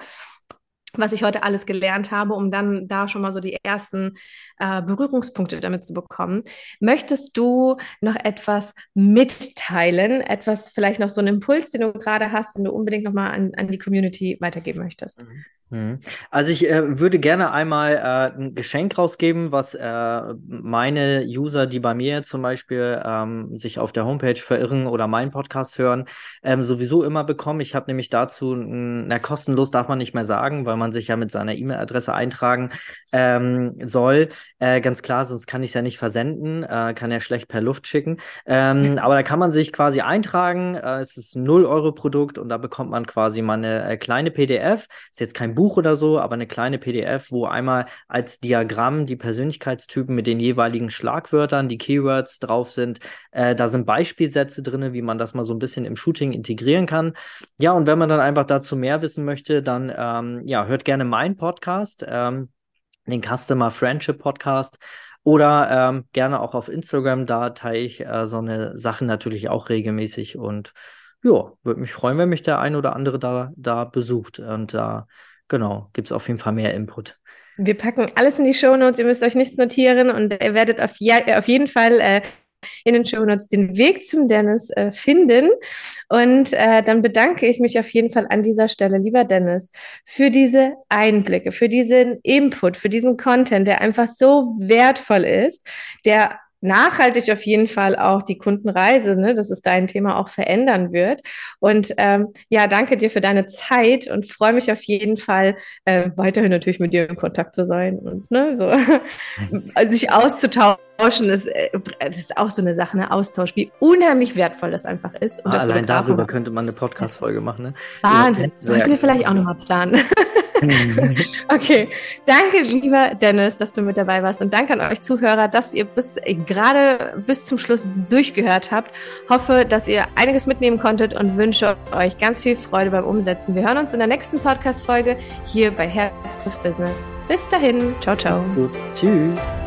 was ich heute alles gelernt habe, um dann da schon mal so die ersten äh, Berührungspunkte damit zu bekommen. Möchtest du noch etwas mitteilen, etwas vielleicht noch so einen Impuls, den du gerade hast, den du unbedingt noch mal an, an die Community weitergeben möchtest? Mhm. Mhm. Also ich äh, würde gerne einmal äh, ein Geschenk rausgeben, was äh, meine User, die bei mir zum Beispiel ähm, sich auf der Homepage verirren oder meinen Podcast hören, ähm, sowieso immer bekommen. Ich habe nämlich dazu, na kostenlos darf man nicht mehr sagen, weil man sich ja mit seiner E-Mail-Adresse eintragen ähm, soll. Äh, ganz klar, sonst kann ich es ja nicht versenden, äh, kann ja schlecht per Luft schicken. Ähm, aber da kann man sich quasi eintragen. Äh, es ist ein 0-Euro-Produkt und da bekommt man quasi mal eine kleine PDF. Ist jetzt kein Buch Buch oder so, aber eine kleine PDF, wo einmal als Diagramm die Persönlichkeitstypen mit den jeweiligen Schlagwörtern, die Keywords drauf sind. Äh, da sind Beispielsätze drin, wie man das mal so ein bisschen im Shooting integrieren kann. Ja, und wenn man dann einfach dazu mehr wissen möchte, dann ähm, ja, hört gerne meinen Podcast, ähm, den Customer Friendship Podcast. Oder ähm, gerne auch auf Instagram, da teile ich äh, so eine Sachen natürlich auch regelmäßig und ja, würde mich freuen, wenn mich der ein oder andere da, da besucht. Und da äh, genau, gibt es auf jeden Fall mehr Input. Wir packen alles in die Show Notes. Ihr müsst euch nichts notieren und ihr werdet auf, ja, auf jeden Fall äh, in den Show Notes den Weg zum Dennis äh, finden. Und äh, dann bedanke ich mich auf jeden Fall an dieser Stelle, lieber Dennis, für diese Einblicke, für diesen Input, für diesen Content, der einfach so wertvoll ist, der nachhaltig auf jeden Fall auch die Kundenreise, ne, dass es dein Thema auch verändern wird. Und ähm, ja, danke dir für deine Zeit und freue mich auf jeden Fall äh, weiterhin natürlich mit dir in Kontakt zu sein und ne, so sich auszutauschen. Ist, äh, das ist auch so eine Sache, ne? Austausch, wie unheimlich wertvoll das einfach ist. Ah, allein darüber könnte man eine Podcast-Folge machen. Ne? Wahnsinn. Sollten wir vielleicht auch nochmal planen. okay, danke, lieber Dennis, dass du mit dabei warst und danke an euch Zuhörer, dass ihr bis gerade bis zum Schluss durchgehört habt. Hoffe, dass ihr einiges mitnehmen konntet und wünsche euch ganz viel Freude beim Umsetzen. Wir hören uns in der nächsten Podcast-Folge hier bei Herz trifft Business. Bis dahin, ciao, ciao. Macht's gut. Tschüss.